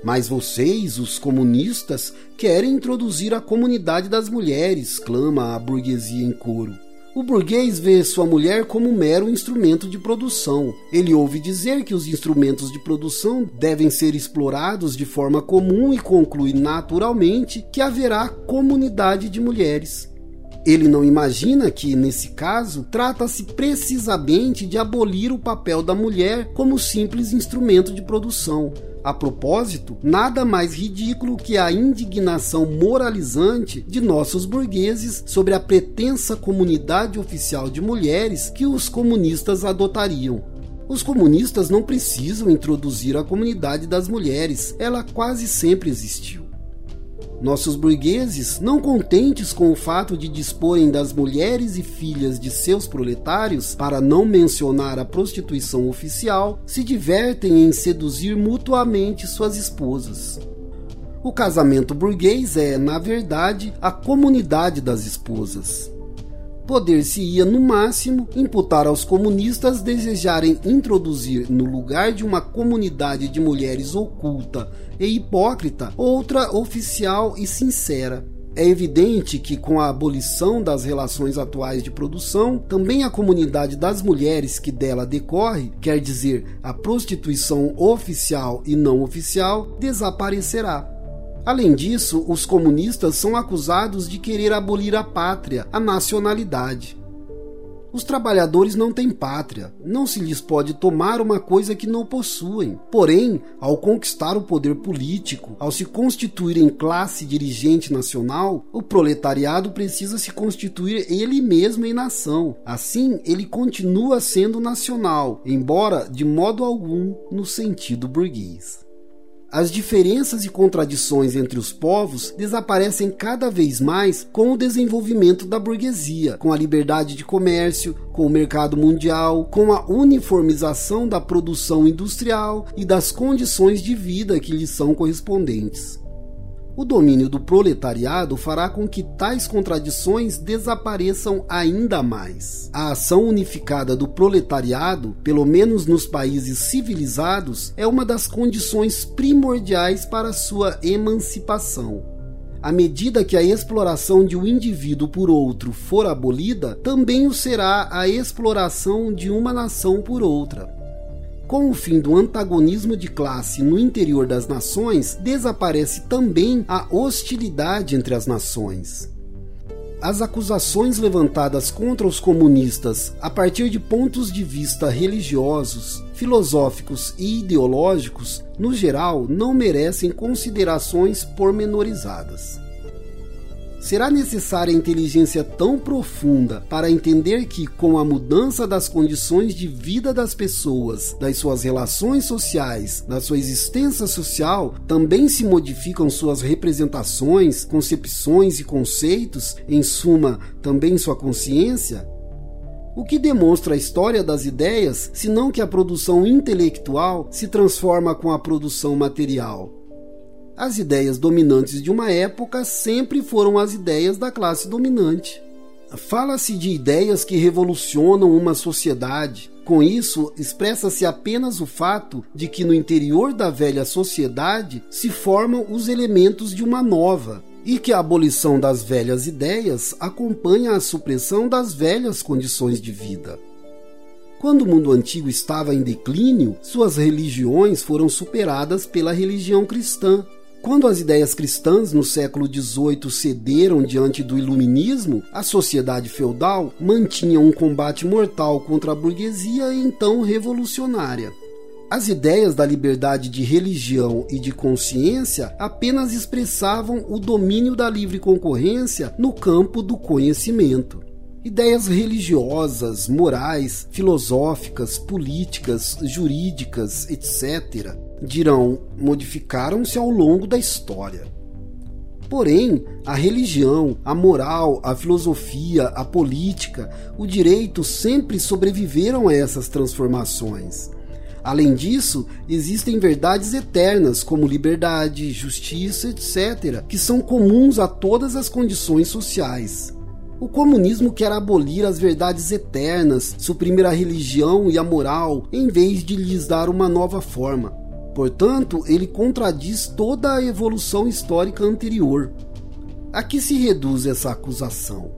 Mas vocês, os comunistas, querem introduzir a comunidade das mulheres, clama a burguesia em coro. O burguês vê sua mulher como um mero instrumento de produção. Ele ouve dizer que os instrumentos de produção devem ser explorados de forma comum e conclui naturalmente que haverá comunidade de mulheres. Ele não imagina que, nesse caso, trata-se precisamente de abolir o papel da mulher como simples instrumento de produção. A propósito, nada mais ridículo que a indignação moralizante de nossos burgueses sobre a pretensa comunidade oficial de mulheres que os comunistas adotariam. Os comunistas não precisam introduzir a comunidade das mulheres, ela quase sempre existiu. Nossos burgueses, não contentes com o fato de disporem das mulheres e filhas de seus proletários, para não mencionar a prostituição oficial, se divertem em seduzir mutuamente suas esposas. O casamento burguês é, na verdade, a comunidade das esposas. Poder-se-ia, no máximo, imputar aos comunistas desejarem introduzir, no lugar de uma comunidade de mulheres oculta e hipócrita, outra oficial e sincera. É evidente que, com a abolição das relações atuais de produção, também a comunidade das mulheres que dela decorre, quer dizer, a prostituição oficial e não oficial, desaparecerá. Além disso, os comunistas são acusados de querer abolir a pátria, a nacionalidade. Os trabalhadores não têm pátria, não se lhes pode tomar uma coisa que não possuem. Porém, ao conquistar o poder político, ao se constituir em classe dirigente nacional, o proletariado precisa se constituir ele mesmo em nação. Assim, ele continua sendo nacional, embora de modo algum no sentido burguês. As diferenças e contradições entre os povos desaparecem cada vez mais com o desenvolvimento da burguesia, com a liberdade de comércio, com o mercado mundial, com a uniformização da produção industrial e das condições de vida que lhes são correspondentes. O domínio do proletariado fará com que tais contradições desapareçam ainda mais. A ação unificada do proletariado, pelo menos nos países civilizados, é uma das condições primordiais para sua emancipação. À medida que a exploração de um indivíduo por outro for abolida, também o será a exploração de uma nação por outra. Com o fim do antagonismo de classe no interior das nações, desaparece também a hostilidade entre as nações. As acusações levantadas contra os comunistas a partir de pontos de vista religiosos, filosóficos e ideológicos, no geral, não merecem considerações pormenorizadas. Será necessária inteligência tão profunda para entender que, com a mudança das condições de vida das pessoas, das suas relações sociais, da sua existência social, também se modificam suas representações, concepções e conceitos, em suma, também sua consciência? O que demonstra a história das ideias, senão que a produção intelectual se transforma com a produção material? As ideias dominantes de uma época sempre foram as ideias da classe dominante. Fala-se de ideias que revolucionam uma sociedade. Com isso, expressa-se apenas o fato de que no interior da velha sociedade se formam os elementos de uma nova, e que a abolição das velhas ideias acompanha a supressão das velhas condições de vida. Quando o mundo antigo estava em declínio, suas religiões foram superadas pela religião cristã, quando as ideias cristãs no século XVIII cederam diante do iluminismo, a sociedade feudal mantinha um combate mortal contra a burguesia então revolucionária. As ideias da liberdade de religião e de consciência apenas expressavam o domínio da livre concorrência no campo do conhecimento. Ideias religiosas, morais, filosóficas, políticas, jurídicas, etc., dirão, modificaram-se ao longo da história. Porém, a religião, a moral, a filosofia, a política, o direito sempre sobreviveram a essas transformações. Além disso, existem verdades eternas como liberdade, justiça, etc., que são comuns a todas as condições sociais. O comunismo quer abolir as verdades eternas, suprimir a religião e a moral, em vez de lhes dar uma nova forma. Portanto, ele contradiz toda a evolução histórica anterior. A que se reduz essa acusação?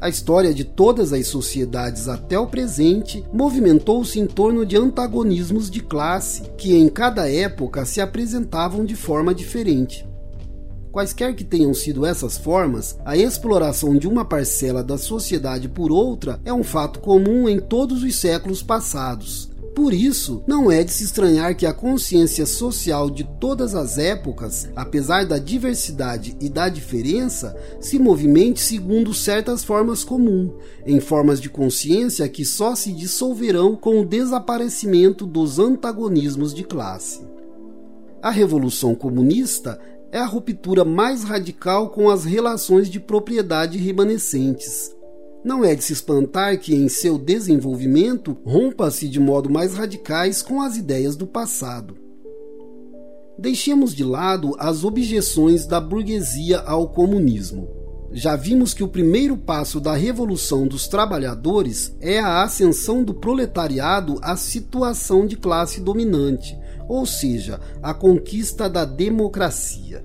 A história de todas as sociedades até o presente movimentou-se em torno de antagonismos de classe, que em cada época se apresentavam de forma diferente. Quaisquer que tenham sido essas formas, a exploração de uma parcela da sociedade por outra é um fato comum em todos os séculos passados, por isso, não é de se estranhar que a consciência social de todas as épocas, apesar da diversidade e da diferença, se movimente segundo certas formas comuns, em formas de consciência que só se dissolverão com o desaparecimento dos antagonismos de classe. A Revolução Comunista é a ruptura mais radical com as relações de propriedade remanescentes, não é de se espantar que, em seu desenvolvimento, rompa-se de modo mais radicais com as ideias do passado. Deixemos de lado as objeções da burguesia ao comunismo. Já vimos que o primeiro passo da revolução dos trabalhadores é a ascensão do proletariado à situação de classe dominante, ou seja, a conquista da democracia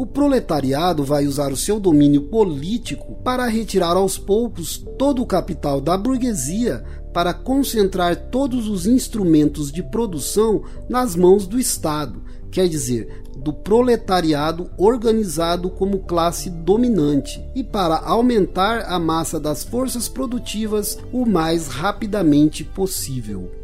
o proletariado vai usar o seu domínio político para retirar aos poucos todo o capital da burguesia para concentrar todos os instrumentos de produção nas mãos do Estado, quer dizer, do proletariado organizado como classe dominante, e para aumentar a massa das forças produtivas o mais rapidamente possível.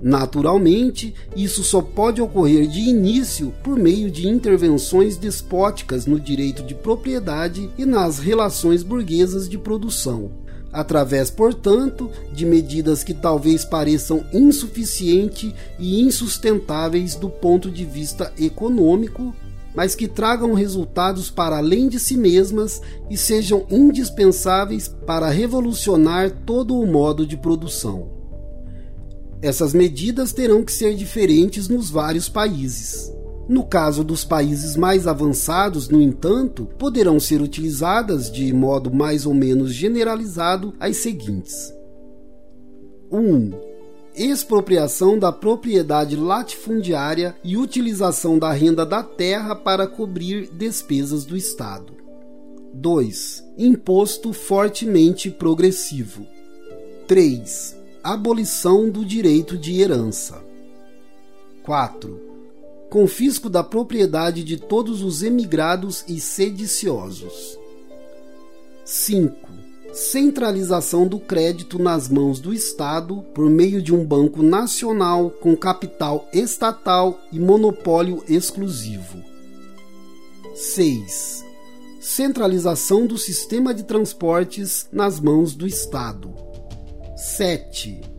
Naturalmente, isso só pode ocorrer de início por meio de intervenções despóticas no direito de propriedade e nas relações burguesas de produção. Através, portanto, de medidas que talvez pareçam insuficientes e insustentáveis do ponto de vista econômico, mas que tragam resultados para além de si mesmas e sejam indispensáveis para revolucionar todo o modo de produção. Essas medidas terão que ser diferentes nos vários países. No caso dos países mais avançados, no entanto, poderão ser utilizadas de modo mais ou menos generalizado as seguintes: 1. Um, expropriação da propriedade latifundiária e utilização da renda da terra para cobrir despesas do Estado. 2. Imposto fortemente progressivo. 3. Abolição do direito de herança. 4 confisco da propriedade de todos os emigrados e sediciosos. 5. Centralização do crédito nas mãos do Estado por meio de um banco nacional com capital estatal e monopólio exclusivo. 6. Centralização do sistema de transportes nas mãos do Estado. 7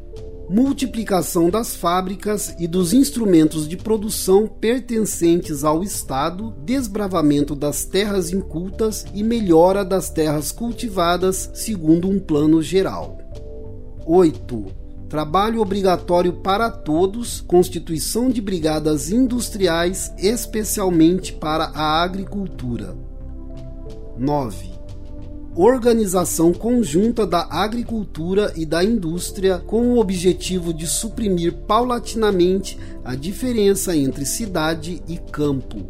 multiplicação das fábricas e dos instrumentos de produção pertencentes ao Estado, desbravamento das terras incultas e melhora das terras cultivadas segundo um plano geral. 8. Trabalho obrigatório para todos, constituição de brigadas industriais, especialmente para a agricultura. 9 organização conjunta da agricultura e da indústria com o objetivo de suprimir paulatinamente a diferença entre cidade e campo.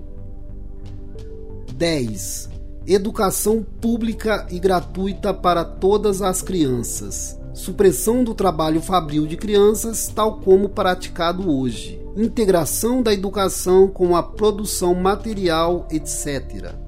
10. Educação pública e gratuita para todas as crianças. Supressão do trabalho fabril de crianças, tal como praticado hoje. Integração da educação com a produção material, etc.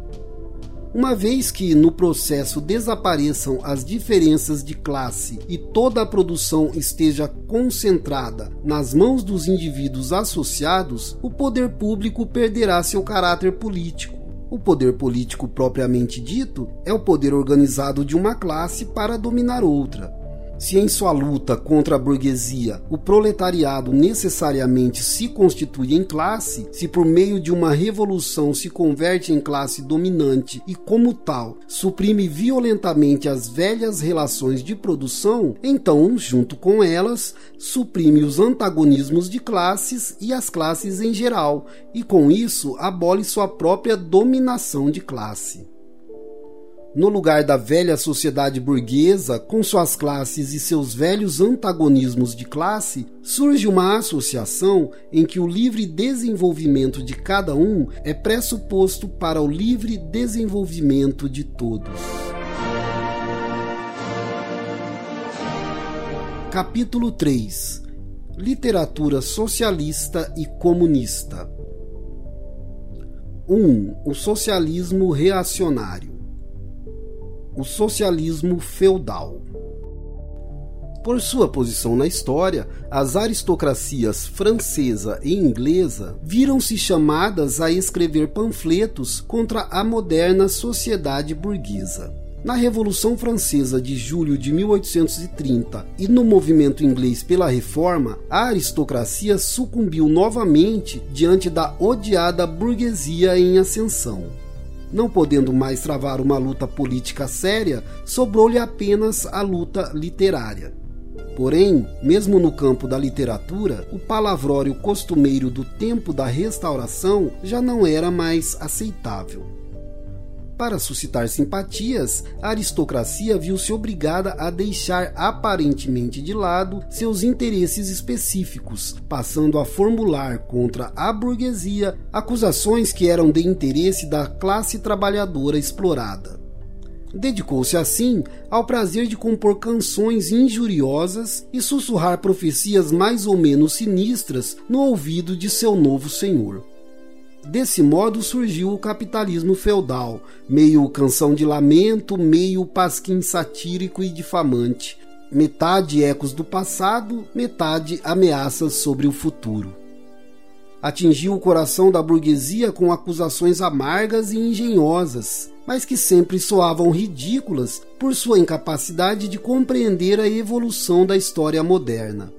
Uma vez que no processo desapareçam as diferenças de classe e toda a produção esteja concentrada nas mãos dos indivíduos associados, o poder público perderá seu caráter político. O poder político propriamente dito é o poder organizado de uma classe para dominar outra. Se em sua luta contra a burguesia o proletariado necessariamente se constitui em classe, se por meio de uma revolução se converte em classe dominante e, como tal, suprime violentamente as velhas relações de produção, então, junto com elas, suprime os antagonismos de classes e as classes em geral, e com isso abole sua própria dominação de classe. No lugar da velha sociedade burguesa, com suas classes e seus velhos antagonismos de classe, surge uma associação em que o livre desenvolvimento de cada um é pressuposto para o livre desenvolvimento de todos. Capítulo 3 Literatura socialista e comunista 1. O socialismo reacionário o socialismo feudal. Por sua posição na história, as aristocracias francesa e inglesa viram-se chamadas a escrever panfletos contra a moderna sociedade burguesa. Na Revolução Francesa de julho de 1830 e no movimento inglês pela Reforma, a aristocracia sucumbiu novamente diante da odiada burguesia em ascensão. Não podendo mais travar uma luta política séria, sobrou-lhe apenas a luta literária. Porém, mesmo no campo da literatura, o palavrório costumeiro do tempo da restauração já não era mais aceitável. Para suscitar simpatias, a aristocracia viu-se obrigada a deixar aparentemente de lado seus interesses específicos, passando a formular contra a burguesia acusações que eram de interesse da classe trabalhadora explorada. Dedicou-se assim ao prazer de compor canções injuriosas e sussurrar profecias mais ou menos sinistras no ouvido de seu novo senhor. Desse modo surgiu o capitalismo feudal, meio canção de lamento, meio pasquim satírico e difamante, metade ecos do passado, metade ameaças sobre o futuro. Atingiu o coração da burguesia com acusações amargas e engenhosas, mas que sempre soavam ridículas por sua incapacidade de compreender a evolução da história moderna.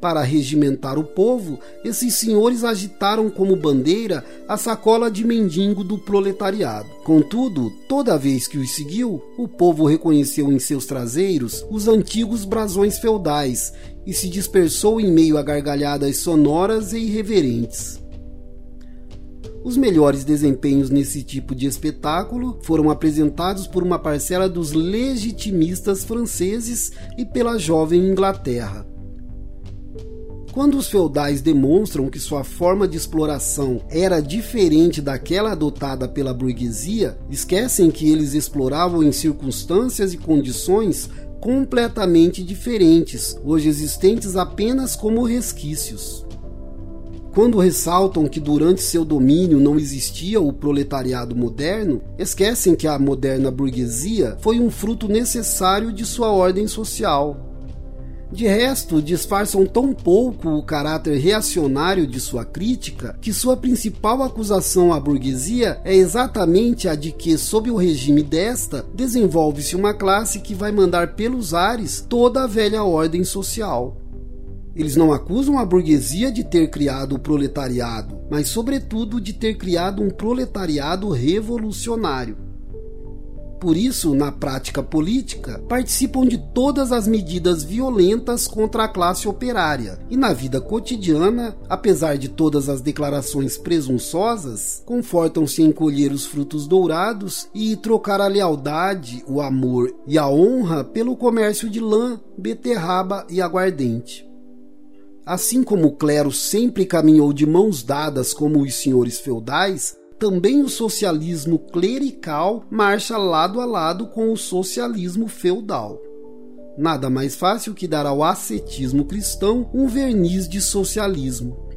Para regimentar o povo, esses senhores agitaram como bandeira a sacola de mendigo do proletariado. Contudo, toda vez que os seguiu, o povo reconheceu em seus traseiros os antigos brasões feudais e se dispersou em meio a gargalhadas sonoras e irreverentes. Os melhores desempenhos nesse tipo de espetáculo foram apresentados por uma parcela dos legitimistas franceses e pela jovem Inglaterra. Quando os feudais demonstram que sua forma de exploração era diferente daquela adotada pela burguesia, esquecem que eles exploravam em circunstâncias e condições completamente diferentes, hoje existentes apenas como resquícios. Quando ressaltam que durante seu domínio não existia o proletariado moderno, esquecem que a moderna burguesia foi um fruto necessário de sua ordem social. De resto, disfarçam tão pouco o caráter reacionário de sua crítica que sua principal acusação à burguesia é exatamente a de que, sob o regime desta, desenvolve-se uma classe que vai mandar pelos ares toda a velha ordem social. Eles não acusam a burguesia de ter criado o proletariado, mas, sobretudo, de ter criado um proletariado revolucionário. Por isso, na prática política, participam de todas as medidas violentas contra a classe operária e, na vida cotidiana, apesar de todas as declarações presunçosas, confortam-se em colher os frutos dourados e trocar a lealdade, o amor e a honra pelo comércio de lã, beterraba e aguardente. Assim como o clero sempre caminhou de mãos dadas como os senhores feudais, também o socialismo clerical marcha lado a lado com o socialismo feudal. Nada mais fácil que dar ao ascetismo cristão um verniz de socialismo.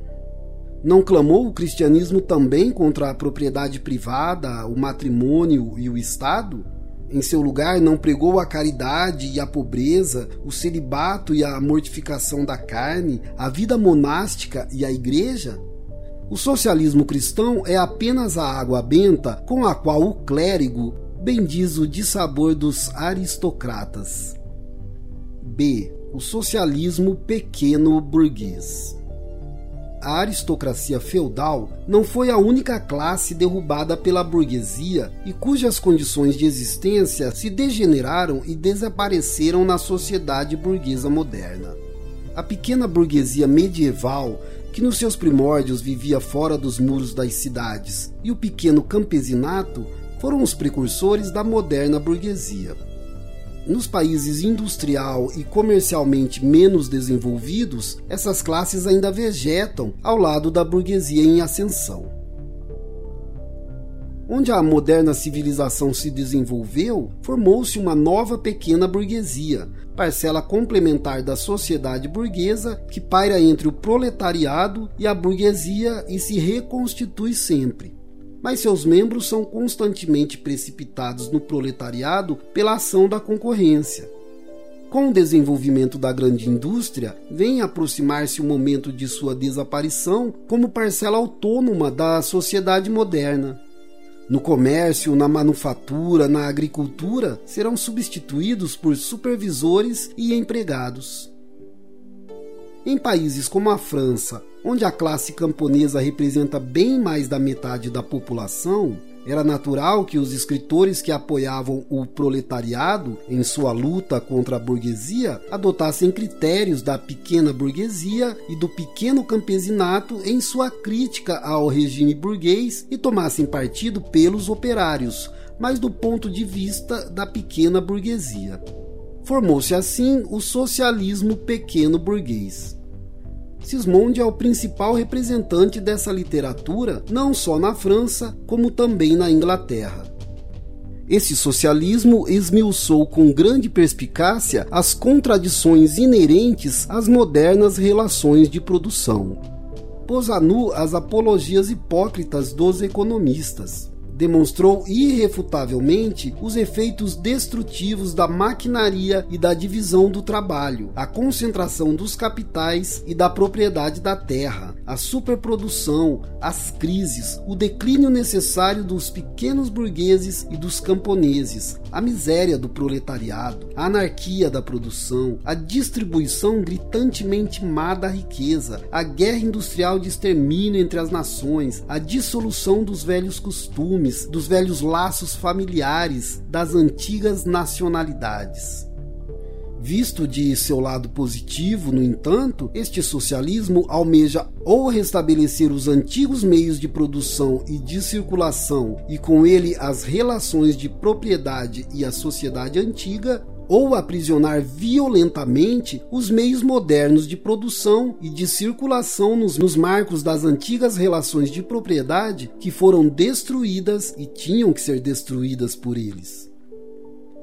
Não clamou o cristianismo também contra a propriedade privada, o matrimônio e o Estado? Em seu lugar, não pregou a caridade e a pobreza, o celibato e a mortificação da carne, a vida monástica e a igreja? O socialismo cristão é apenas a água benta com a qual o clérigo bendiz o dissabor dos aristocratas. B. O socialismo pequeno burguês a aristocracia feudal não foi a única classe derrubada pela burguesia e cujas condições de existência se degeneraram e desapareceram na sociedade burguesa moderna. A pequena burguesia medieval, que nos seus primórdios vivia fora dos muros das cidades, e o pequeno campesinato foram os precursores da moderna burguesia. Nos países industrial e comercialmente menos desenvolvidos, essas classes ainda vegetam ao lado da burguesia em ascensão. Onde a moderna civilização se desenvolveu, formou-se uma nova pequena burguesia, parcela complementar da sociedade burguesa que paira entre o proletariado e a burguesia e se reconstitui sempre mas seus membros são constantemente precipitados no proletariado pela ação da concorrência. Com o desenvolvimento da grande indústria, vem aproximar-se o momento de sua desaparição como parcela autônoma da sociedade moderna. No comércio, na manufatura, na agricultura, serão substituídos por supervisores e empregados. Em países como a França, onde a classe camponesa representa bem mais da metade da população, era natural que os escritores que apoiavam o proletariado em sua luta contra a burguesia adotassem critérios da pequena burguesia e do pequeno campesinato em sua crítica ao regime burguês e tomassem partido pelos operários, mas do ponto de vista da pequena burguesia. Formou-se assim o socialismo pequeno burguês. Sismondi é o principal representante dessa literatura, não só na França, como também na Inglaterra. Esse socialismo esmiuçou com grande perspicácia as contradições inerentes às modernas relações de produção. Pôs a nu as apologias hipócritas dos economistas demonstrou irrefutavelmente os efeitos destrutivos da maquinaria e da divisão do trabalho, a concentração dos capitais e da propriedade da terra, a superprodução, as crises, o declínio necessário dos pequenos burgueses e dos camponeses, a miséria do proletariado, a anarquia da produção, a distribuição gritantemente má da riqueza, a guerra industrial de extermínio entre as nações, a dissolução dos velhos costumes costumes, dos velhos laços familiares, das antigas nacionalidades. Visto de seu lado positivo, no entanto, este socialismo almeja ou restabelecer os antigos meios de produção e de circulação e com ele as relações de propriedade e a sociedade antiga, ou aprisionar violentamente os meios modernos de produção e de circulação nos, nos, marcos das antigas relações de propriedade que foram destruídas e tinham que ser destruídas por eles.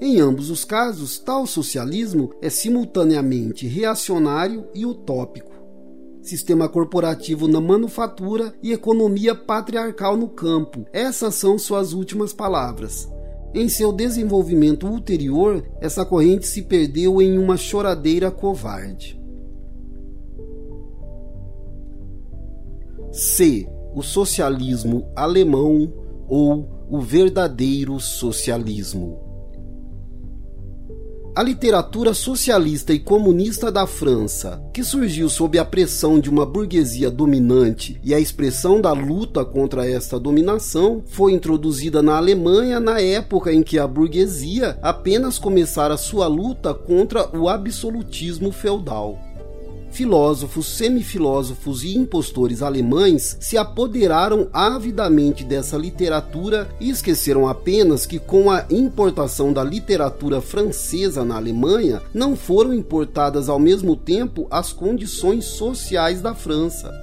Em ambos os casos, tal socialismo é simultaneamente reacionário e utópico. Sistema corporativo na manufatura e economia patriarcal no campo. Essas são suas últimas palavras. Em seu desenvolvimento ulterior, essa corrente se perdeu em uma choradeira covarde. C. O socialismo alemão ou o verdadeiro socialismo. A literatura socialista e comunista da França, que surgiu sob a pressão de uma burguesia dominante e a expressão da luta contra esta dominação, foi introduzida na Alemanha na época em que a burguesia apenas começara sua luta contra o absolutismo feudal filósofos, semifilósofos e impostores alemães se apoderaram avidamente dessa literatura e esqueceram apenas que, com a importação da literatura francesa na Alemanha, não foram importadas ao mesmo tempo as condições sociais da França.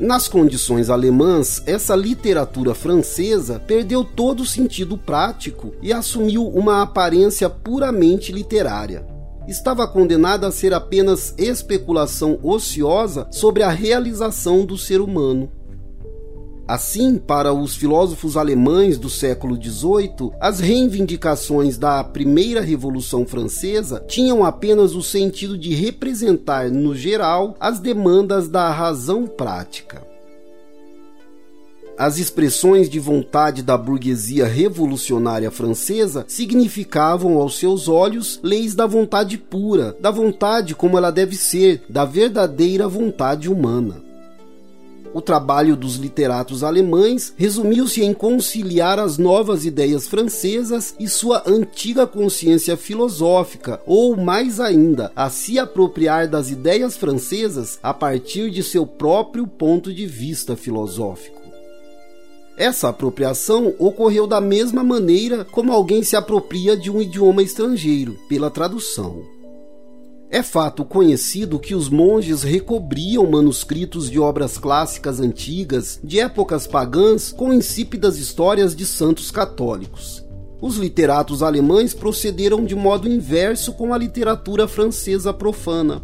Nas condições alemãs, essa literatura francesa perdeu todo o sentido prático e assumiu uma aparência puramente literária estava condenada a ser apenas especulação ociosa sobre a realização do ser humano. Assim, para os filósofos alemães do século XVIII, as reivindicações da primeira Revolução Francesa tinham apenas o sentido de representar, no geral, as demandas da razão prática. As expressões de vontade da burguesia revolucionária francesa significavam aos seus olhos leis da vontade pura, da vontade como ela deve ser, da verdadeira vontade humana. O trabalho dos literatos alemães resumiu-se em conciliar as novas ideias francesas e sua antiga consciência filosófica, ou mais ainda, a se apropriar das ideias francesas a partir de seu próprio ponto de vista filosófico. Essa apropriação ocorreu da mesma maneira como alguém se apropria de um idioma estrangeiro, pela tradução. É fato conhecido que os monges recobriam manuscritos de obras clássicas antigas de épocas pagãs com insípidas histórias de santos católicos. Os literatos alemães procederam de modo inverso com a literatura francesa profana.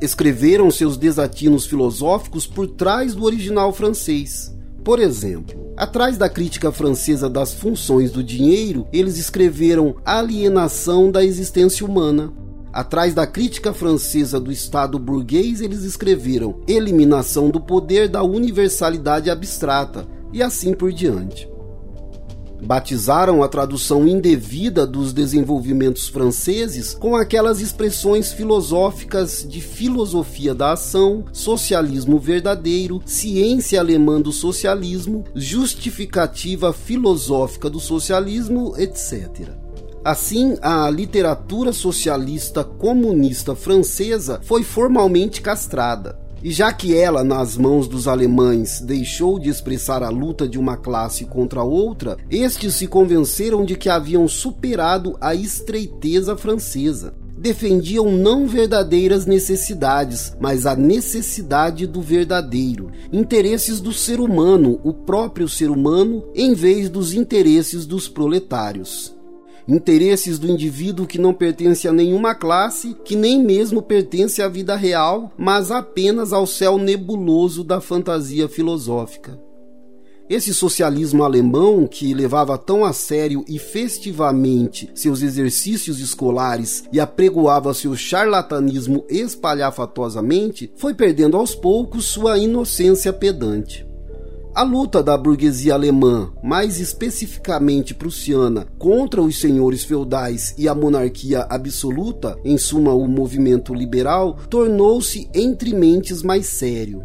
Escreveram seus desatinos filosóficos por trás do original francês por exemplo, atrás da crítica francesa das funções do dinheiro, eles escreveram alienação da existência humana. Atrás da crítica francesa do Estado burguês, eles escreveram eliminação do poder da universalidade abstrata, e assim por diante batizaram a tradução indevida dos desenvolvimentos franceses com aquelas expressões filosóficas de filosofia da ação, socialismo verdadeiro, ciência alemã do socialismo, justificativa filosófica do socialismo, etc. Assim, a literatura socialista comunista francesa foi formalmente castrada. E já que ela, nas mãos dos alemães, deixou de expressar a luta de uma classe contra outra, estes se convenceram de que haviam superado a estreiteza francesa. Defendiam não verdadeiras necessidades, mas a necessidade do verdadeiro, interesses do ser humano, o próprio ser humano, em vez dos interesses dos proletários interesses do indivíduo que não pertence a nenhuma classe, que nem mesmo pertence à vida real, mas apenas ao céu nebuloso da fantasia filosófica. Esse socialismo alemão, que levava tão a sério e festivamente seus exercícios escolares e apregoava seu charlatanismo espalhafatosamente, foi perdendo aos poucos sua inocência pedante. A luta da burguesia alemã, mais especificamente prussiana, contra os senhores feudais e a monarquia absoluta, em suma o movimento liberal, tornou-se entre mentes mais sério.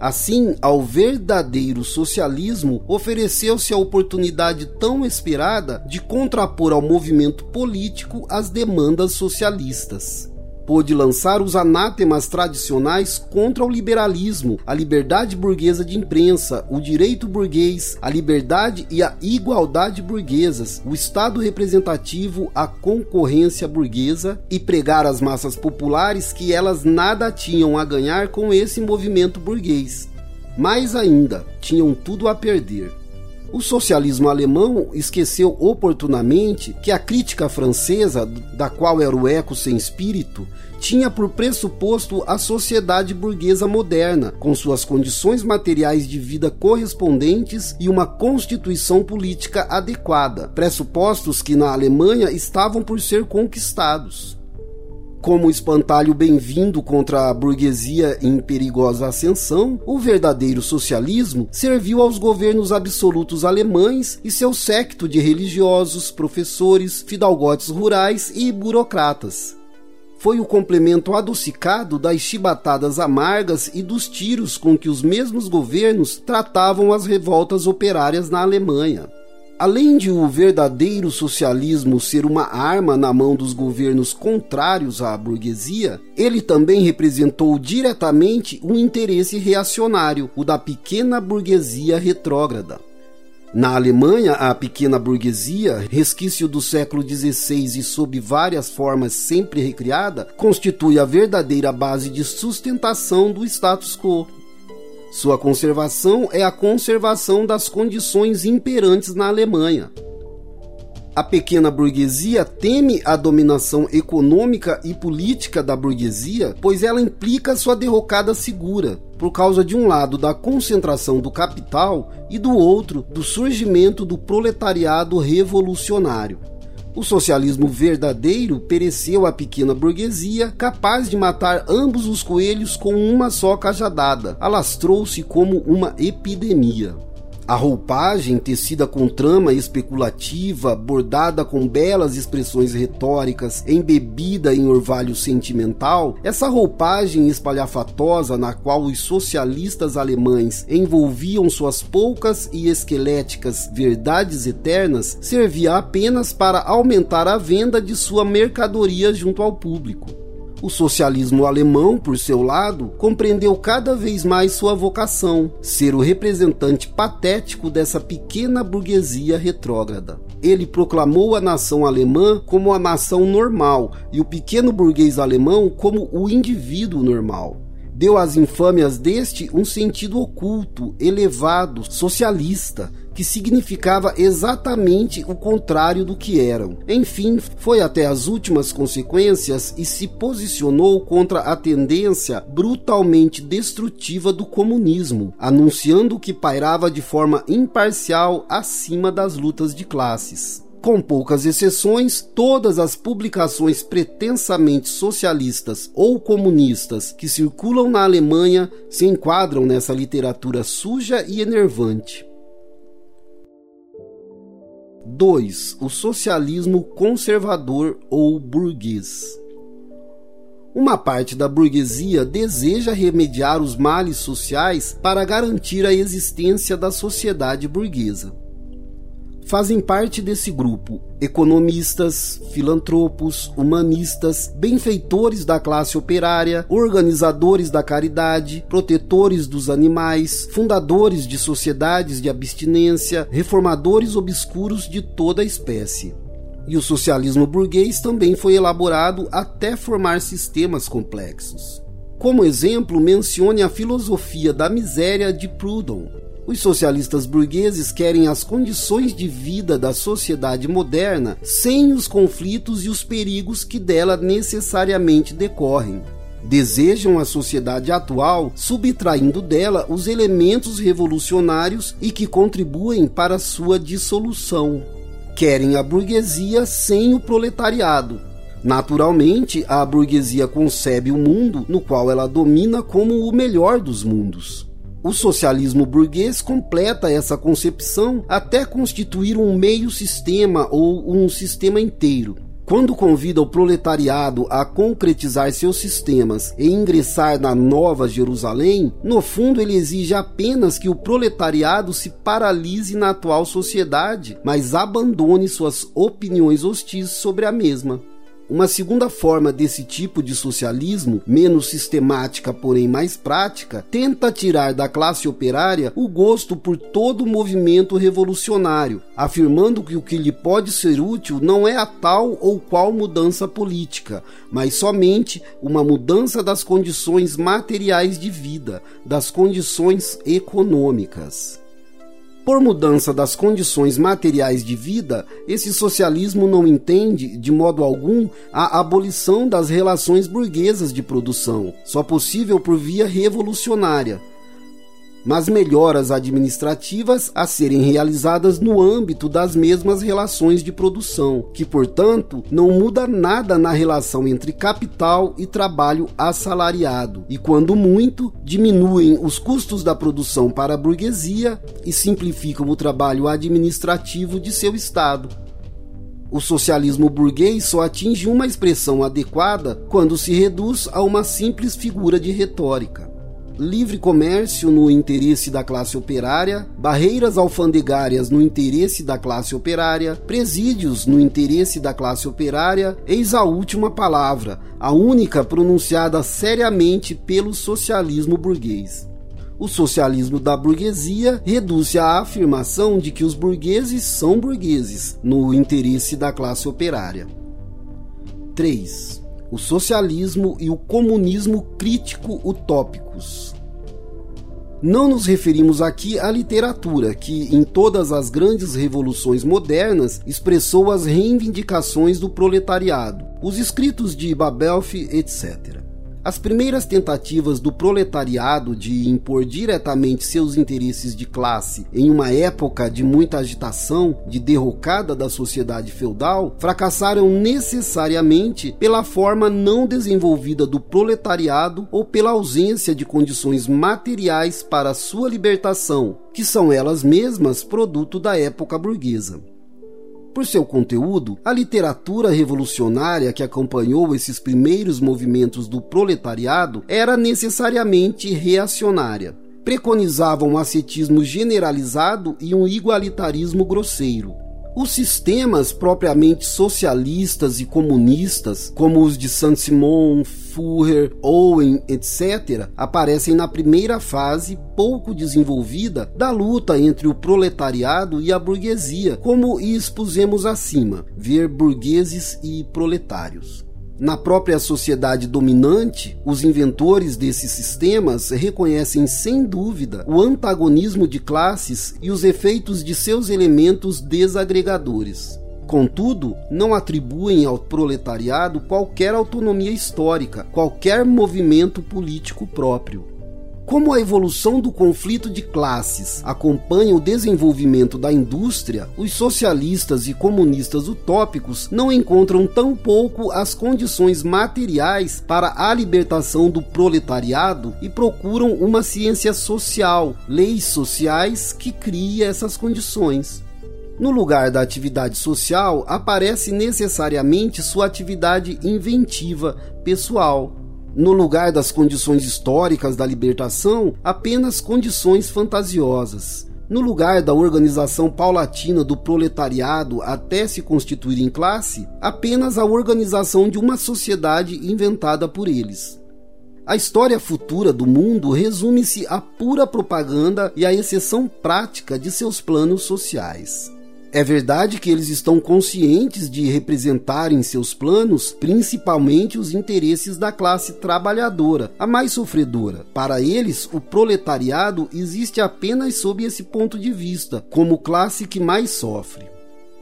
Assim, ao verdadeiro socialismo ofereceu-se a oportunidade tão esperada de contrapor ao movimento político as demandas socialistas pôde lançar os anátemas tradicionais contra o liberalismo, a liberdade burguesa de imprensa, o direito burguês, a liberdade e a igualdade burguesas, o Estado representativo, a concorrência burguesa e pregar às massas populares que elas nada tinham a ganhar com esse movimento burguês. Mais ainda, tinham tudo a perder. O socialismo alemão esqueceu oportunamente que a crítica francesa, da qual era o eco sem espírito, tinha por pressuposto a sociedade burguesa moderna, com suas condições materiais de vida correspondentes e uma constituição política adequada, pressupostos que na Alemanha estavam por ser conquistados como espantalho bem-vindo contra a burguesia em perigosa ascensão, o verdadeiro socialismo serviu aos governos absolutos alemães e seu séquito de religiosos, professores, fidalgotes rurais e burocratas. Foi o complemento adocicado das chibatadas amargas e dos tiros com que os mesmos governos tratavam as revoltas operárias na Alemanha. Além de o verdadeiro socialismo ser uma arma na mão dos governos contrários à burguesia, ele também representou diretamente um interesse reacionário, o da pequena burguesia retrógrada. Na Alemanha, a pequena burguesia, resquício do século XVI e sob várias formas sempre recriada, constitui a verdadeira base de sustentação do status quo. Sua conservação é a conservação das condições imperantes na Alemanha. A pequena burguesia teme a dominação econômica e política da burguesia, pois ela implica sua derrocada segura, por causa de um lado da concentração do capital e do outro do surgimento do proletariado revolucionário. O socialismo verdadeiro pereceu à pequena burguesia, capaz de matar ambos os coelhos com uma só cajadada. Alastrou-se como uma epidemia. A roupagem, tecida com trama especulativa, bordada com belas expressões retóricas, embebida em orvalho sentimental, essa roupagem espalhafatosa na qual os socialistas alemães envolviam suas poucas e esqueléticas verdades eternas, servia apenas para aumentar a venda de sua mercadoria junto ao público. O socialismo alemão, por seu lado, compreendeu cada vez mais sua vocação, ser o representante patético dessa pequena burguesia retrógrada. Ele proclamou a nação alemã como a nação normal e o pequeno burguês alemão como o indivíduo normal deu às infâmias deste um sentido oculto, elevado, socialista, que significava exatamente o contrário do que eram. Enfim, foi até as últimas consequências e se posicionou contra a tendência brutalmente destrutiva do comunismo, anunciando que pairava de forma imparcial acima das lutas de classes. Com poucas exceções, todas as publicações pretensamente socialistas ou comunistas que circulam na Alemanha se enquadram nessa literatura suja e enervante. 2. O socialismo conservador ou burguês. Uma parte da burguesia deseja remediar os males sociais para garantir a existência da sociedade burguesa. Fazem parte desse grupo economistas, filantropos, humanistas, benfeitores da classe operária, organizadores da caridade, protetores dos animais, fundadores de sociedades de abstinência, reformadores obscuros de toda a espécie. E o socialismo burguês também foi elaborado até formar sistemas complexos. Como exemplo, mencione a filosofia da miséria de Proudhon, os socialistas burgueses querem as condições de vida da sociedade moderna sem os conflitos e os perigos que dela necessariamente decorrem. Desejam a sociedade atual, subtraindo dela os elementos revolucionários e que contribuem para sua dissolução. Querem a burguesia sem o proletariado, Naturalmente, a burguesia concebe o mundo no qual ela domina como o melhor dos mundos. O socialismo burguês completa essa concepção até constituir um meio sistema ou um sistema inteiro. quando convida o proletariado a concretizar seus sistemas e ingressar na Nova Jerusalém, no fundo ele exige apenas que o proletariado se paralise na atual sociedade, mas abandone suas opiniões hostis sobre a mesma. Uma segunda forma desse tipo de socialismo, menos sistemática, porém mais prática, tenta tirar da classe operária o gosto por todo o movimento revolucionário, afirmando que o que lhe pode ser útil não é a tal ou qual mudança política, mas somente uma mudança das condições materiais de vida, das condições econômicas. Por mudança das condições materiais de vida, esse socialismo não entende, de modo algum, a abolição das relações burguesas de produção, só possível por via revolucionária mas melhoras administrativas a serem realizadas no âmbito das mesmas relações de produção, que, portanto, não muda nada na relação entre capital e trabalho assalariado, e, quando muito, diminuem os custos da produção para a burguesia e simplificam o trabalho administrativo de seu Estado. O socialismo burguês só atinge uma expressão adequada quando se reduz a uma simples figura de retórica livre comércio no interesse da classe operária, barreiras alfandegárias no interesse da classe operária, presídios no interesse da classe operária, eis a última palavra, a única pronunciada seriamente pelo socialismo burguês. O socialismo da burguesia reduz-se à afirmação de que os burgueses são burgueses no interesse da classe operária. 3 o socialismo e o comunismo crítico utópicos. Não nos referimos aqui à literatura, que em todas as grandes revoluções modernas expressou as reivindicações do proletariado, os escritos de Babelf, etc. As primeiras tentativas do proletariado de impor diretamente seus interesses de classe em uma época de muita agitação, de derrocada da sociedade feudal, fracassaram necessariamente pela forma não desenvolvida do proletariado ou pela ausência de condições materiais para sua libertação, que são elas mesmas produto da época burguesa. Por seu conteúdo, a literatura revolucionária que acompanhou esses primeiros movimentos do proletariado era necessariamente reacionária. Preconizava um ascetismo generalizado e um igualitarismo grosseiro. Os sistemas propriamente socialistas e comunistas, como os de Saint-Simon, Führer, Owen, etc., aparecem na primeira fase pouco desenvolvida da luta entre o proletariado e a burguesia, como expusemos acima, ver burgueses e proletários. Na própria sociedade dominante, os inventores desses sistemas reconhecem sem dúvida o antagonismo de classes e os efeitos de seus elementos desagregadores. Contudo, não atribuem ao proletariado qualquer autonomia histórica, qualquer movimento político próprio. Como a evolução do conflito de classes acompanha o desenvolvimento da indústria, os socialistas e comunistas utópicos não encontram tão pouco as condições materiais para a libertação do proletariado e procuram uma ciência social, leis sociais que crie essas condições. No lugar da atividade social aparece necessariamente sua atividade inventiva, pessoal, no lugar das condições históricas da libertação, apenas condições fantasiosas. No lugar da organização paulatina do proletariado até se constituir em classe, apenas a organização de uma sociedade inventada por eles. A história futura do mundo resume-se à pura propaganda e à exceção prática de seus planos sociais. É verdade que eles estão conscientes de representar em seus planos principalmente os interesses da classe trabalhadora, a mais sofredora. Para eles, o proletariado existe apenas sob esse ponto de vista, como classe que mais sofre.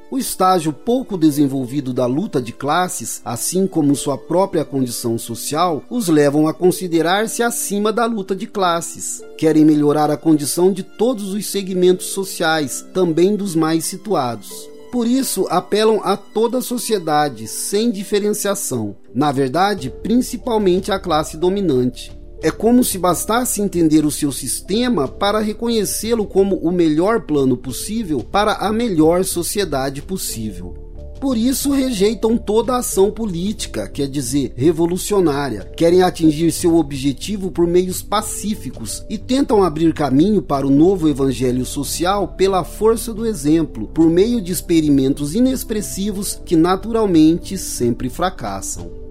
O estágio pouco desenvolvido da luta de classes, assim como sua própria condição social, os levam a considerar-se acima da luta de classes. Querem melhorar a condição de todos os segmentos sociais, também dos mais situados. Por isso, apelam a toda a sociedade, sem diferenciação. Na verdade, principalmente à classe dominante. É como se bastasse entender o seu sistema para reconhecê-lo como o melhor plano possível para a melhor sociedade possível. Por isso rejeitam toda ação política, quer dizer, revolucionária. Querem atingir seu objetivo por meios pacíficos e tentam abrir caminho para o novo evangelho social pela força do exemplo, por meio de experimentos inexpressivos que naturalmente sempre fracassam.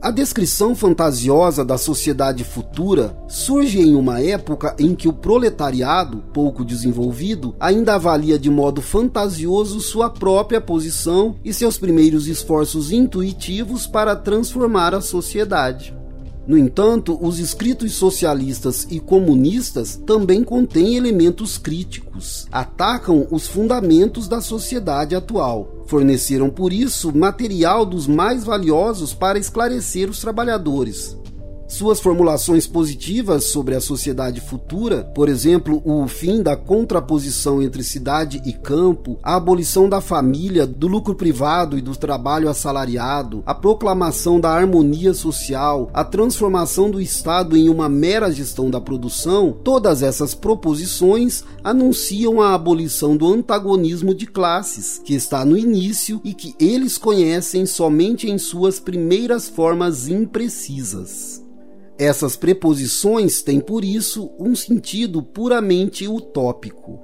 A descrição fantasiosa da sociedade futura surge em uma época em que o proletariado, pouco desenvolvido, ainda avalia de modo fantasioso sua própria posição e seus primeiros esforços intuitivos para transformar a sociedade. No entanto, os escritos socialistas e comunistas também contêm elementos críticos, atacam os fundamentos da sociedade atual. Forneceram por isso material dos mais valiosos para esclarecer os trabalhadores. Suas formulações positivas sobre a sociedade futura, por exemplo, o fim da contraposição entre cidade e campo, a abolição da família, do lucro privado e do trabalho assalariado, a proclamação da harmonia social, a transformação do Estado em uma mera gestão da produção, todas essas proposições anunciam a abolição do antagonismo de classes, que está no início e que eles conhecem somente em suas primeiras formas imprecisas. Essas preposições têm, por isso, um sentido puramente utópico.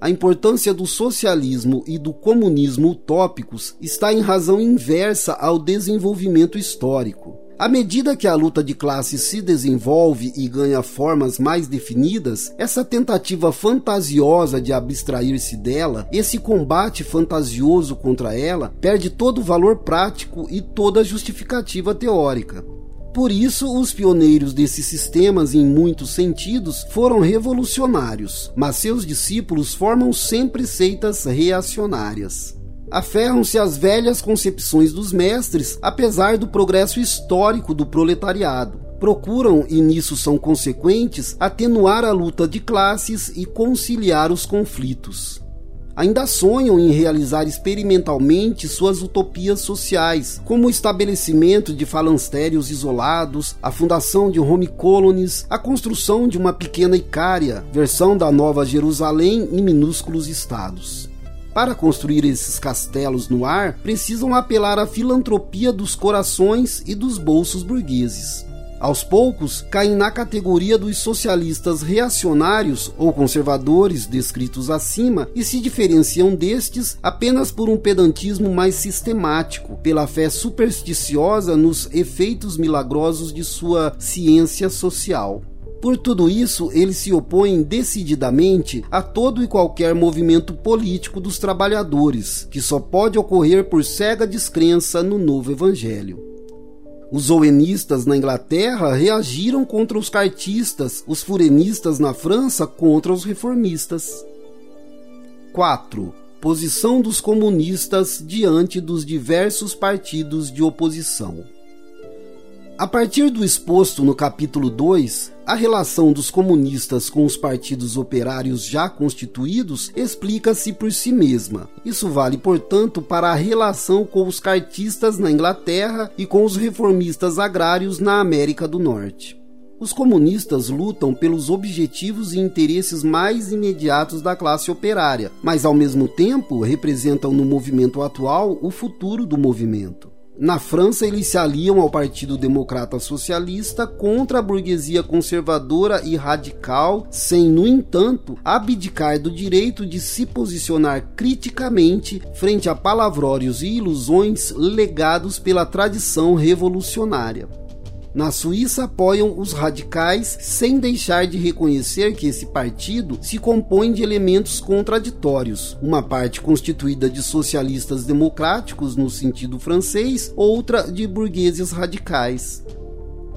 A importância do socialismo e do comunismo utópicos está em razão inversa ao desenvolvimento histórico. À medida que a luta de classes se desenvolve e ganha formas mais definidas, essa tentativa fantasiosa de abstrair-se dela, esse combate fantasioso contra ela, perde todo o valor prático e toda justificativa teórica. Por isso, os pioneiros desses sistemas, em muitos sentidos, foram revolucionários, mas seus discípulos formam sempre seitas reacionárias. Aferram-se às velhas concepções dos mestres, apesar do progresso histórico do proletariado. Procuram, e nisso são consequentes, atenuar a luta de classes e conciliar os conflitos ainda sonham em realizar experimentalmente suas utopias sociais, como o estabelecimento de falancérios isolados, a fundação de home colonies, a construção de uma pequena Icária, versão da Nova Jerusalém em minúsculos estados. Para construir esses castelos no ar, precisam apelar à filantropia dos corações e dos bolsos burgueses aos poucos caem na categoria dos socialistas reacionários ou conservadores descritos acima e se diferenciam destes apenas por um pedantismo mais sistemático, pela fé supersticiosa nos efeitos milagrosos de sua ciência social. Por tudo isso, eles se opõem decididamente a todo e qualquer movimento político dos trabalhadores, que só pode ocorrer por cega descrença no novo evangelho. Os ouenistas na Inglaterra reagiram contra os cartistas, os furenistas na França contra os reformistas. 4. Posição dos comunistas diante dos diversos partidos de oposição. A partir do exposto no capítulo 2, a relação dos comunistas com os partidos operários já constituídos explica-se por si mesma. Isso vale, portanto, para a relação com os cartistas na Inglaterra e com os reformistas agrários na América do Norte. Os comunistas lutam pelos objetivos e interesses mais imediatos da classe operária, mas ao mesmo tempo representam no movimento atual o futuro do movimento. Na França, eles se aliam ao Partido Democrata Socialista contra a burguesia conservadora e radical, sem, no entanto, abdicar do direito de se posicionar criticamente frente a palavrórios e ilusões legados pela tradição revolucionária. Na Suíça apoiam os radicais sem deixar de reconhecer que esse partido se compõe de elementos contraditórios, uma parte constituída de socialistas democráticos no sentido francês, outra de burgueses radicais.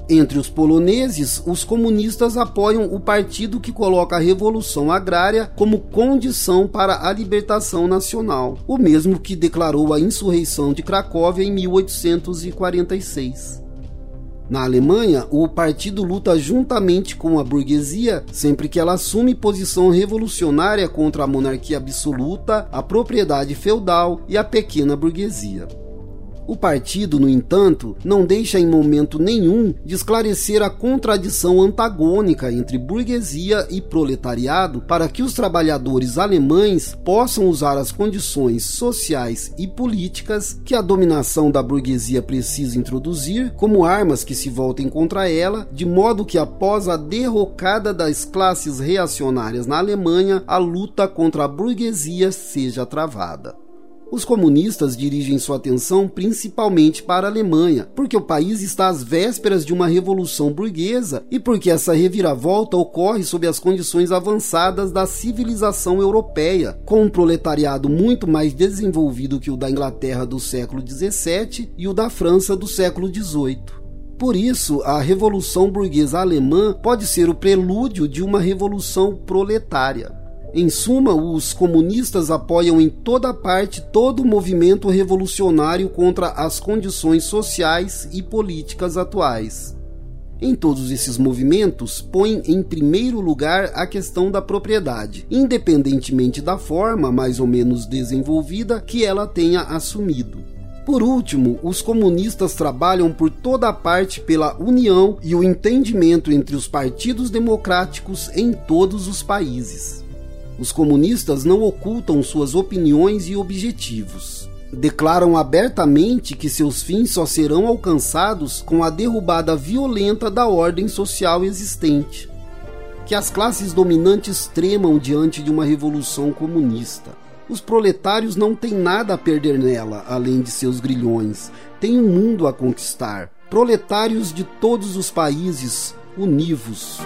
Entre os poloneses, os comunistas apoiam o partido que coloca a revolução agrária como condição para a libertação nacional, o mesmo que declarou a insurreição de Cracóvia em 1846. Na Alemanha, o partido luta juntamente com a burguesia sempre que ela assume posição revolucionária contra a monarquia absoluta, a propriedade feudal e a pequena burguesia. O partido, no entanto, não deixa em momento nenhum de esclarecer a contradição antagônica entre burguesia e proletariado para que os trabalhadores alemães possam usar as condições sociais e políticas que a dominação da burguesia precisa introduzir como armas que se voltem contra ela, de modo que após a derrocada das classes reacionárias na Alemanha, a luta contra a burguesia seja travada. Os comunistas dirigem sua atenção principalmente para a Alemanha, porque o país está às vésperas de uma revolução burguesa e porque essa reviravolta ocorre sob as condições avançadas da civilização europeia, com um proletariado muito mais desenvolvido que o da Inglaterra do século XVII e o da França do século XVIII. Por isso, a Revolução Burguesa Alemã pode ser o prelúdio de uma revolução proletária. Em suma, os comunistas apoiam em toda parte todo o movimento revolucionário contra as condições sociais e políticas atuais. Em todos esses movimentos, põem em primeiro lugar a questão da propriedade, independentemente da forma mais ou menos desenvolvida que ela tenha assumido. Por último, os comunistas trabalham por toda parte pela união e o entendimento entre os partidos democráticos em todos os países. Os comunistas não ocultam suas opiniões e objetivos. Declaram abertamente que seus fins só serão alcançados com a derrubada violenta da ordem social existente. Que as classes dominantes tremam diante de uma revolução comunista. Os proletários não têm nada a perder nela, além de seus grilhões. Têm um mundo a conquistar. Proletários de todos os países, univos.